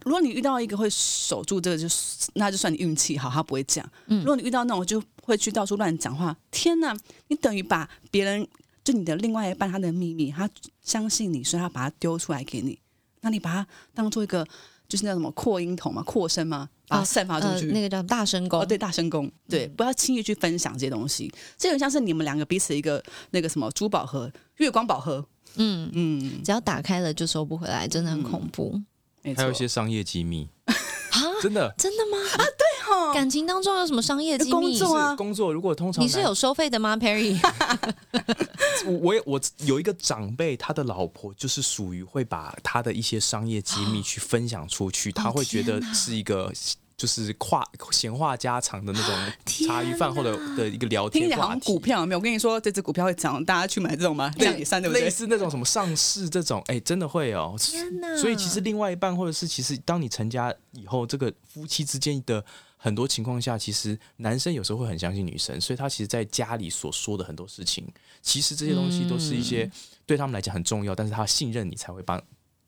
如果你遇到一个会守住这个，就是那就算你运气好，他不会讲。嗯如果你遇到那种就会去到处乱讲话，天哪，你等于把别人就你的另外一半他的秘密，他相信你，所以他把它丢出来给你，那你把它当做一个就是那什么扩音筒嘛、扩声嘛，把它散发出呃去。那个叫大声功，哦，对，大声功，对，不要轻易去分享这些东西。这很像是你们两个彼此一个那个什么珠宝盒、月光宝盒，嗯，嗯，只要打开了就收不回来，真的很恐怖没错还有一些商业机密，啊！真的。真的吗？啊，对哦感情当中有什么商业机密？工作啊工作如果通常你是有收费的吗，Perry？我我我有一个长辈，他的老婆就是属于会把他的一些商业机密去分享出去，他会觉得是一个就是跨闲话家常的那种茶余饭后的的一个聊听起来好天话题。像股票有没有？我跟你说，这只股票会涨，大家去买这种吗？这样也算对不对？类似那种什么上市这种，哎、真的会哦。天哪！所以其实另外一半，或者是其实当你成家以后，这个夫妻之间的很多情况下，其实男生有时候会很相信女生，所以他其实在家里所说的很多事情，其实这些东西都是一些对他们来讲很重要，但是他信任你才会帮，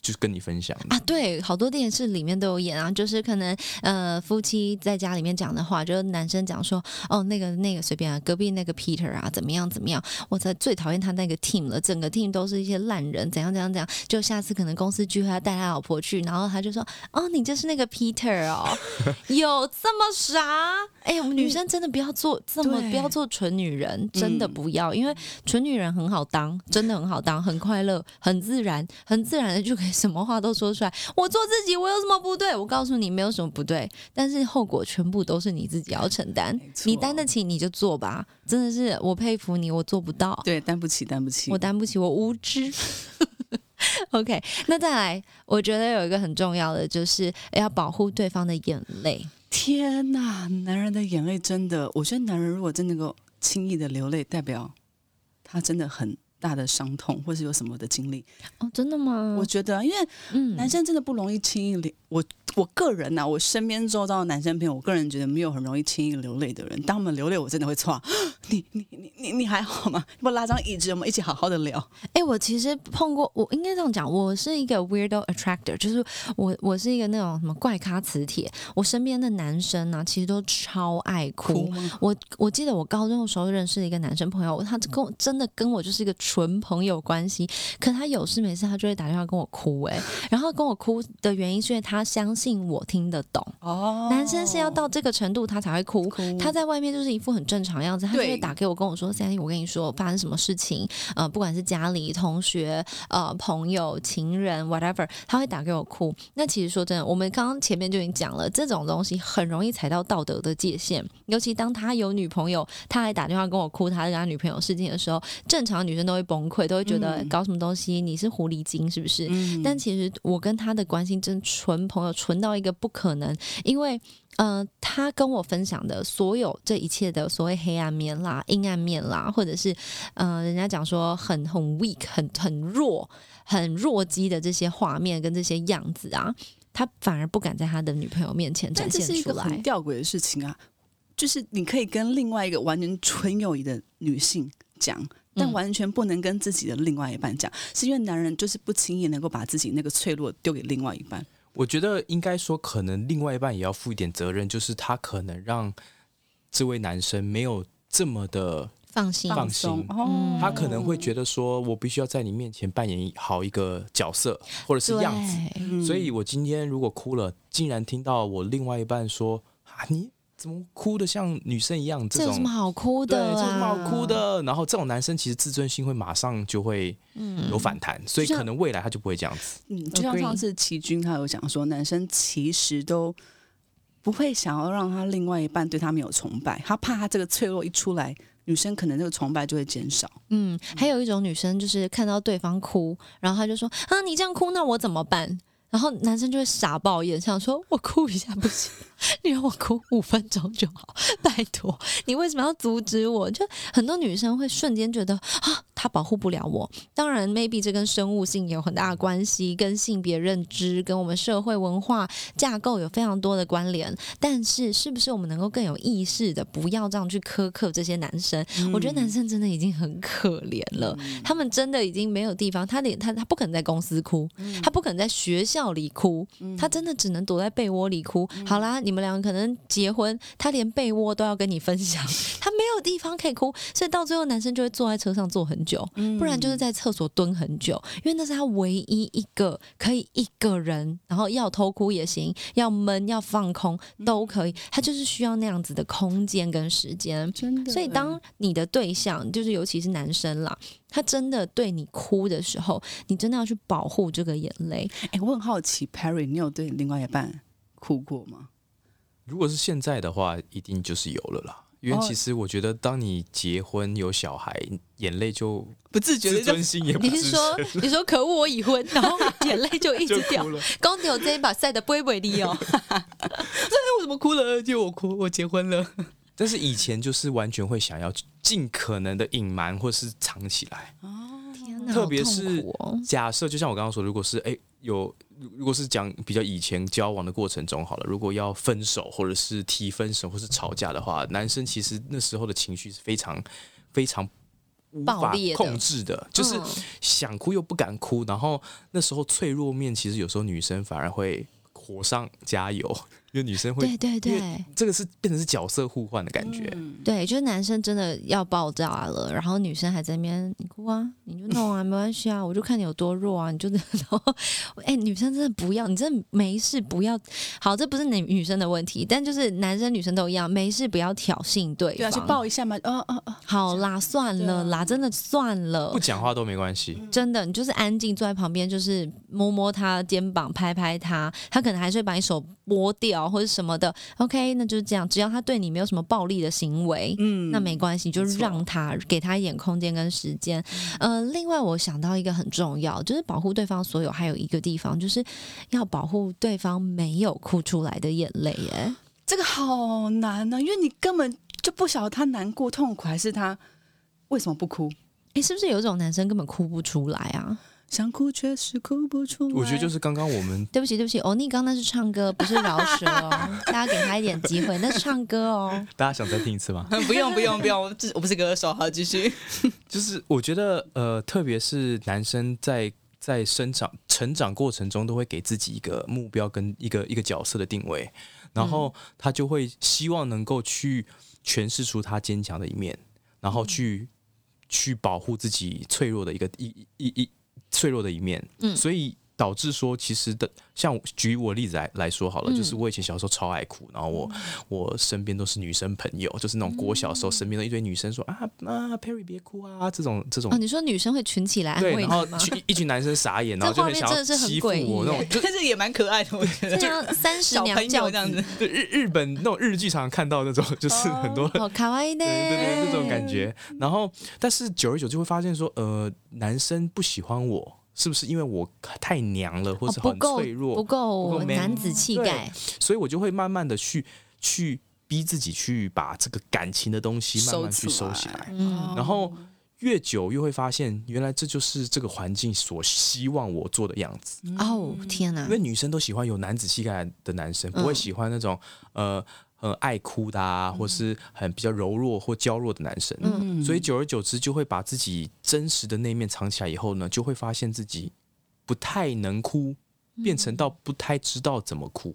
就是跟你分享。啊，对，好多电视里面都有演啊，就是可能呃夫妻在家里面讲的话，就是男生讲说，哦那个那个随便啊，隔壁那个 Peter 啊怎么样怎么样，我才最讨厌他那个 team 了，整个 team 都是一些烂人，怎样怎样怎样，就下次可能公司聚会他带他老婆去，然后他就说，哦你就是那个 Peter 哦，有这么傻？哎、我们女生真的不要做这么对不要做蠢女人，真的嗯不要，因为蠢女人很好当，真的很好当，很快乐，很自然，很自然的就可以什么话都说出来。我做自己，我有什么不对？我告诉你，没有什么不对，但是后果全部都是你自己要承担你担得起你就做吧，真的是我佩服你，我做不到，对，担不起，担不起我。担不起，我无知。OK，那再来，我觉得有一个很重要的就是要保护对方的眼泪。天呐，男人的眼泪真的，我觉得男人如果真能够轻易的流泪，代表他真的很大的伤痛，或是有什么的经历。哦，真的吗？我觉得，因为嗯男生真的不容易轻易流。我我个人呐、我身边周遭的男生朋友，我个人觉得没有很容易轻易流泪的人。当他们流泪，我真的会错。你你你你你还好吗？要不拉张椅子，我们一起好好的聊。哎、我其实碰过，我应该这样讲，我是一个 weirdo attractor，就是我我是一个那种什么怪咖磁铁。我身边的男生呢、其实都超爱哭。吗？我我记得我高中的时候认识了一个男生朋友，他跟我真的跟我就是一个纯朋友关系，可他有事没事他就会打电话跟我哭、哎，然后跟我哭的原因是因为他相信我听得懂。哦。男生是要到这个程度他才会哭，哭。他在外面就是一副很正常的样子，他就会打给我跟我说：“Sandy，我跟你说发生什么事情，呃，不管是家里、同学、呃、朋友、情人，whatever，他会打给我哭。那其实说真的，我们刚刚前面就已经讲了，这种东西很容易踩到道德的界限，尤其当他有女朋友，他还打电话跟我哭他跟他女朋友事情的时候，正常女生都会崩溃，都会觉得、嗯。搞什么东西，你是狐狸精是不是？嗯。但其实我跟他的关系真纯朋友，纯到一个不可能，因为呃，他跟我分享的所有这一切的所谓黑暗面啦、阴暗面啦，或者是呃，人家讲说很很 weak、很很弱、很弱鸡的这些画面跟这些样子啊，他反而不敢在他的女朋友面前展但这是现出一个很来。吊诡的事情啊，就是你可以跟另外一个完全纯友谊的女性讲。但嗯完全不能跟自己的另外一半讲，是因为男人就是不轻易能够把自己那个脆弱丢给另外一半。我觉得应该说，可能另外一半也要负一点责任，就是他可能让这位男生没有这么的，放心，放心。哦，他可能会觉得说，我必须要在你面前扮演好一个角色或者是样子。所以我今天如果哭了，竟然听到我另外一半说啊，你怎么哭的像女生一样？这种这有什么好哭，的啊？这有什么好哭的？然后这种男生其实自尊心会马上就会嗯有反弹，所以可能未来他就不会这样子。嗯，就像上次齐军他有讲说，男生其实都不会想要让他另外一半对他没有崇拜，他怕他这个脆弱一出来，女生可能这个崇拜就会减少。嗯，还有一种女生就是看到对方哭，然后她就说啊，你这样哭，那我怎么办？然后男生就会傻爆眼，想说我哭一下不行，你让我哭五分钟就好，拜托，你为什么要阻止我？就很多女生会瞬间觉得啊，他保护不了我。当然，maybe 这跟生物性有很大的关系，跟性别认知、跟我们社会文化架构有非常多的关联。但是，是不是我们能够更有意识的，不要这样去苛刻这些男生？我觉得男生真的已经很可怜了，他们真的已经没有地方，他连他他不可能在公司哭，他不可能在学校里哭，他真的只能躲在被窝里哭。好啦，你们两个可能结婚，他连被窝都要跟你分享，他没有地方可以哭，所以到最后男生就会坐在车上坐很久，不然就是在厕所蹲很久，因为那是他唯一一个可以一个人，然后要偷哭也行，要闷要放空都可以，他就是需要那样子的空间跟时间。真的所以，当你的对象，就是尤其是男生啦，他真的对你哭的时候，你真的要去保护这个眼泪。哎、我很好奇，Perry，你有对你另外一半哭过吗？如果是现在的话，一定就是有了啦。因为哦其实我觉得，当你结婚有小孩，眼泪就不自觉的就尊心也不你支持是说，你说可恶，我已婚，然后眼泪就一直掉 就哭，了。光有这一把晒的不会不会的哦。我怎么哭了？就我哭，我结婚了。但是以前就是完全会想要尽可能的隐瞒或是藏起来。哦天哪，特别好痛是苦哦假设就像我刚刚说，如果是哎有，如如果是讲比较以前交往的过程中好了，如果要分手或者是提分手或是吵架的话，男生其实那时候的情绪是非常非常无法控制的，就是嗯想哭又不敢哭，然后那时候脆弱面其实有时候女生反而会火上加油，因为女生会对对对这个是变成是角色互换的感觉。对，就是男生真的要爆炸了，然后女生还在那边你哭啊，你就弄啊，没关系啊，我就看你有多弱啊，你就然后，哎、女生真的不要，你真的没事不要，好，这不是女女生的问题，但就是男生女生都一样，没事不要挑衅对对啊，去。抱一下嘛。哦哦哦，好啦，算了啦，真的算了不，讲话都没关系，真的，你就是安静坐在旁边，就是摸摸他肩膀，拍拍他，他可能还是会把你手拨掉，哦，或者什么的，OK，那就是这样，只要他对你没有什么暴力的行为，嗯那没关系，就让他给他一点空间跟时间。呃，另外我想到一个很重要，就是保护对方所有，还有一个地方就是要保护对方没有哭出来的眼泪。耶，这个好难呢、因为你根本就不晓得他难过、痛苦，还是他为什么不哭？诶，是不是有一种男生根本哭不出来啊？想哭却是哭不出来。我觉得就是刚刚我们对不起，对不起，欧尼刚那是唱歌，不是饶舌哦，大家给他一点机会，那是唱歌哦。大家想再听一次吗？不用不用不用，我这我不是歌手，好继续。就是我觉得呃，特别是男生在在生长成长过程中，都会给自己一个目标跟一个一个角色的定位，然后他就会希望能够去诠释出他坚强的一面，然后去、去保护自己脆弱的一个一一一脆弱的一面，嗯所以。导致说，其实的像举我例子来来说好了，嗯就是我以前小时候超爱哭，然后我我身边都是女生朋友，就是那种国小时候身边的一堆女生说啊啊 Perry 别哭啊，这种这种哦，你说女生会群起来安对，慰然后你吗？群一群男生傻眼，然后就很想要这画面真的是很欺负我那种，但是也蛮可爱的，我觉得。这样三十小朋娘教这样子，对日日本那种日剧常常看到那种，就是很多。哦，卡哇伊呢？对对对，这种感觉。然后，但是久而久之会发现说，呃，男生不喜欢我，是不是因为我太娘了，或哦是很脆弱，不够男子气概，所以我就会慢慢的去去逼自己去把这个感情的东西慢慢去收起来。嗯，然后越久越会发现，原来这就是这个环境所希望我做的样子。哦天哪。因为，女生都喜欢有男子气概的男生，不会喜欢那种呃很爱哭的啊，或是很比较柔弱或娇弱的男生。嗯所以久而久之，就会把自己真实的那一面藏起来。以后呢，就会发现自己不太能哭，变成到不太知道怎么哭。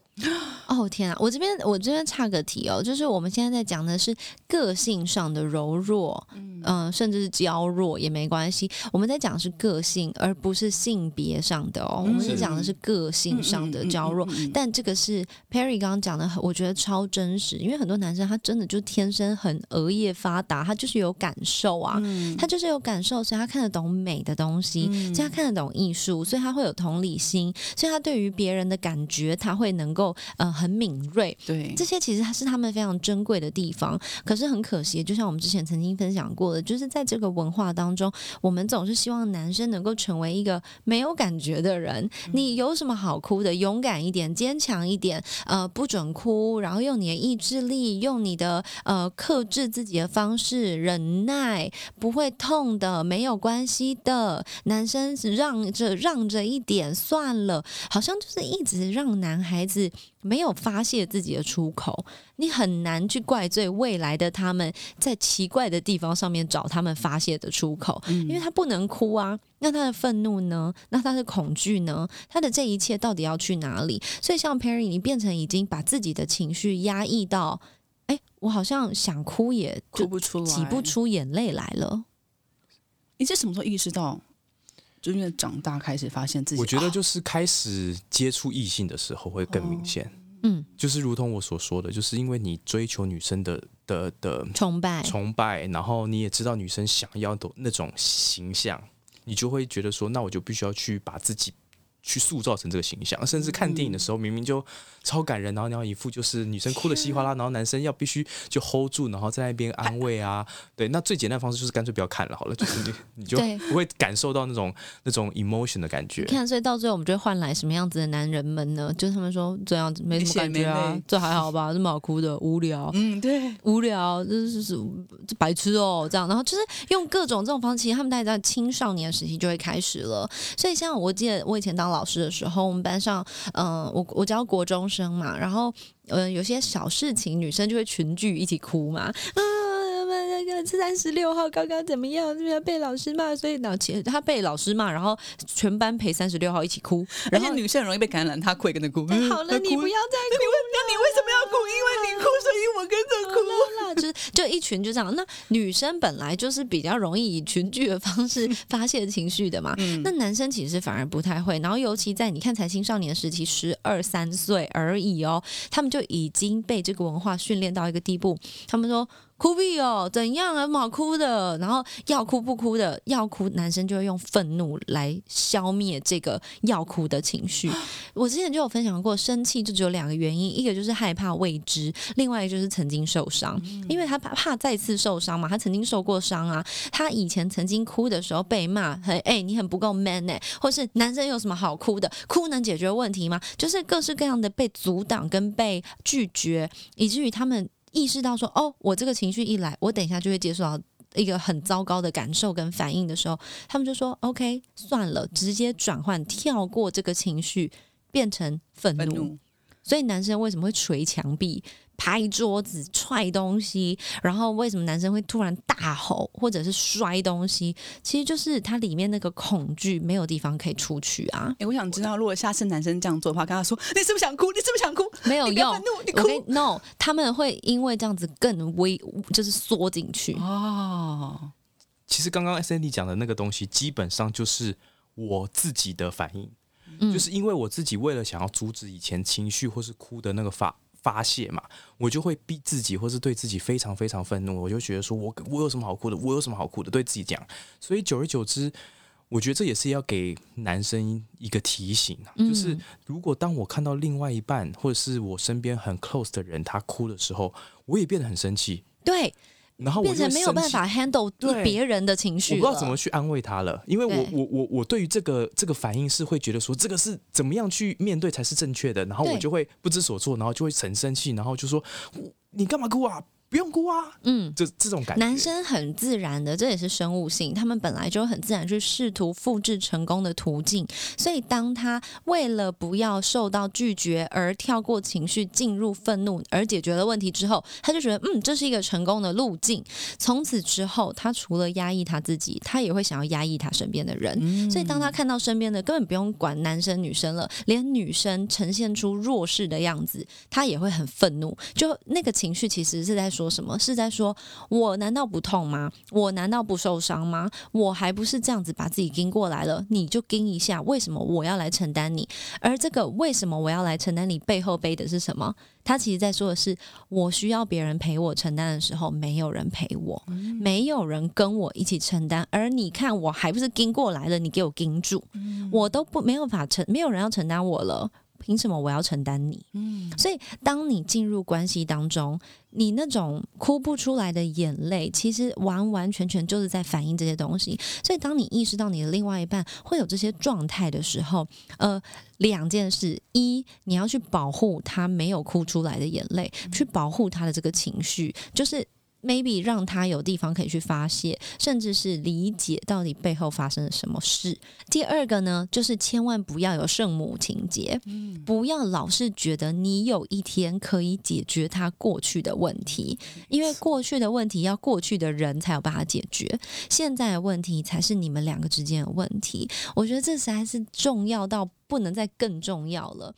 哦天啊！我这边我这边差个题哦，就是我们现在在讲的是个性上的柔弱，嗯、甚至是娇弱也没关系。我们在讲的是个性，而不是性别上的哦。我们是是讲的是个性上的娇弱，但这个是 Perry 刚刚讲的，我觉得超真实，因为很多男生他真的就天生很额叶发达，他就是有感受啊，他就是有感受，所以他看得懂美的东西，所以他看得懂艺术，所以他会有同理心，所以他对于别人的感觉，他会能够呃很敏锐。对这些其实是他们非常珍贵的地方，可是很可惜，就像我们之前曾经分享过的，就是在这个文化当中，我们总是希望男生能够成为一个没有感觉的人。你有什么好哭的？勇敢一点，坚强一点，呃，不准哭，然后用你的意志力，用你的呃克制自己的方式，忍耐，不会痛的，没有关系的。男生让着让着一点算了，好像就是一直让男孩子没有发泄自己的出口，你很难去怪罪未来的他们在奇怪的地方上面找他们发泄的出口，因为他不能哭啊。那他的愤怒呢？那他的恐惧呢？他的这一切到底要去哪里？所以像 Perry，你变成已经把自己的情绪压抑到，哎，我好像想哭也哭不出来，挤不。出眼泪来了。你是什么时候意识到？就因为长大开始发现自己，我觉得啊。就是开始接触异性的时候会更明显。嗯，就是如同我所说的，就是因为你追求女生的的的崇拜，崇拜，然后你也知道女生想要的那种形象，你就会觉得说，那我就必须要去把自己去塑造成这个形象。甚至看电影的时候，明明就超感人，然后你要一副就是女生哭的稀哗啦，然后男生要必须就 hold 住，然后在那边安慰啊。对，那最简单的方式就是干脆不要看了好了，就是你你就对不会感受到那种那种 emotion 的感觉你。看，所以到最后我们就会换来什么样子的男人们呢？就是他们说这样子没什么感觉啊，这还好吧，这么好哭的，无聊。嗯，对，无聊，这是是这白痴哦，这样，然后就是用各种这种方式，其实他们大概在青少年时期就会开始了。所以像我记得我以前当老师的时候，我们班上，嗯、我我教国中生嘛，然后呃有些小事情，女生就会群聚一起哭嘛，啊。那个三十六号刚刚怎么样？是不是被老师骂？所以呢，其实他被老师骂，然后全班陪三十六号一起哭。而然后且女生很容易被感染，她哭也跟着哭。哎好了，你不要再那你为那你为什么要哭？因为你哭，所以我跟着哭。啦，就是就一群就这样。那女生本来就是比较容易以群聚的方式发泄情绪的嘛，那男生其实反而不太会。然后尤其在你看才青少年时期，十二三岁而已哦，他们就已经被这个文化训练到一个地步。他们说哭屁哦，怎样啊，好哭的？然后要哭不哭的，要哭男生就会用愤怒来消灭这个要哭的情绪。我之前就有分享过，生气就只有两个原因，一个就是害怕未知，另外一个就是曾经受伤，因为他怕怕再次受伤嘛，他曾经受过伤啊，他以前曾经哭的时候被骂，很哎、你很不够 man 哎、或是男生有什么好哭的？哭能解决问题吗？就是各式各样的被阻挡跟被拒绝，以至于他们意识到说，哦，我这个情绪一来，我等一下就会接受到。一个很糟糕的感受跟反应的时候，他们就说：“OK，算了，直接转换，跳过这个情绪，变成愤怒。愤怒，所以男生为什么会捶墙壁、拍桌子、踹东西？然后为什么男生会突然大吼或者是摔东西？其实就是他里面那个恐惧没有地方可以出去啊，哎、我想知道，如果下次男生这样做的话，跟他说：“你是不是想哭？你是不是想哭？没有用你哭。no，他们会因为这样子更微，就是缩进去。哦，其实刚刚 S N D 讲的那个东西，基本上就是我自己的反应，嗯就是因为我自己为了想要阻止以前情绪或是哭的那个发发泄嘛，我就会逼自己，或是对自己非常非常愤怒，我就觉得说我我有什么好哭的，我有什么好哭的，对自己讲，所以久而久之。我觉得这也是要给男生一个提醒啊，就是如果当我看到另外一半或者是我身边很 close 的人他哭的时候，我也变得很生气，对，然后我就变成没有办法 handle 对别人的情绪我不知道怎么去安慰他了，因为我我我我对于这个这个反应是会觉得说这个是怎么样去面对才是正确的，然后我就会不知所措，然后就会很生气，然后就说我你干嘛哭啊？不用哭啊，嗯。就这种感觉。男生很自然的，这也是生物性，他们本来就很自然去试图复制成功的途径。所以，当他为了不要受到拒绝而跳过情绪进入愤怒而解决了问题之后，他就觉得嗯，这是一个成功的路径。从此之后，他除了压抑他自己，他也会想要压抑他身边的人。所以，当他看到身边的根本不用管男生女生了，连女生呈现出弱势的样子，他也会很愤怒。就那个情绪其实是在说什么？是在说我难道不痛吗？我难道不受伤吗？我还不是这样子把自己盯过来了，你就盯一下，为什么我要来承担你？而这个为什么我要来承担你背后背的是什么？他其实在说的是，我需要别人陪我承担的时候，没有人陪我，没有人跟我一起承担。而你看，我还不是盯过来了，你给我盯住，我都不没有法承，没有人要承担我了。凭什么我要承担你？嗯所以当你进入关系当中，你那种哭不出来的眼泪，其实完完全全就是在反映这些东西。所以当你意识到你的另外一半会有这些状态的时候，呃，两件事：一，你要去保护他没有哭出来的眼泪，去保护他的这个情绪，就是。Maybe 让他有地方可以去发泄，甚至是理解到底背后发生了什么事。第二个呢，就是千万不要有圣母情节，不要老是觉得你有一天可以解决他过去的问题，因为过去的问题要过去的人才有办法解决，现在的问题才是你们两个之间的问题。我觉得这实在是重要到不能再更重要了。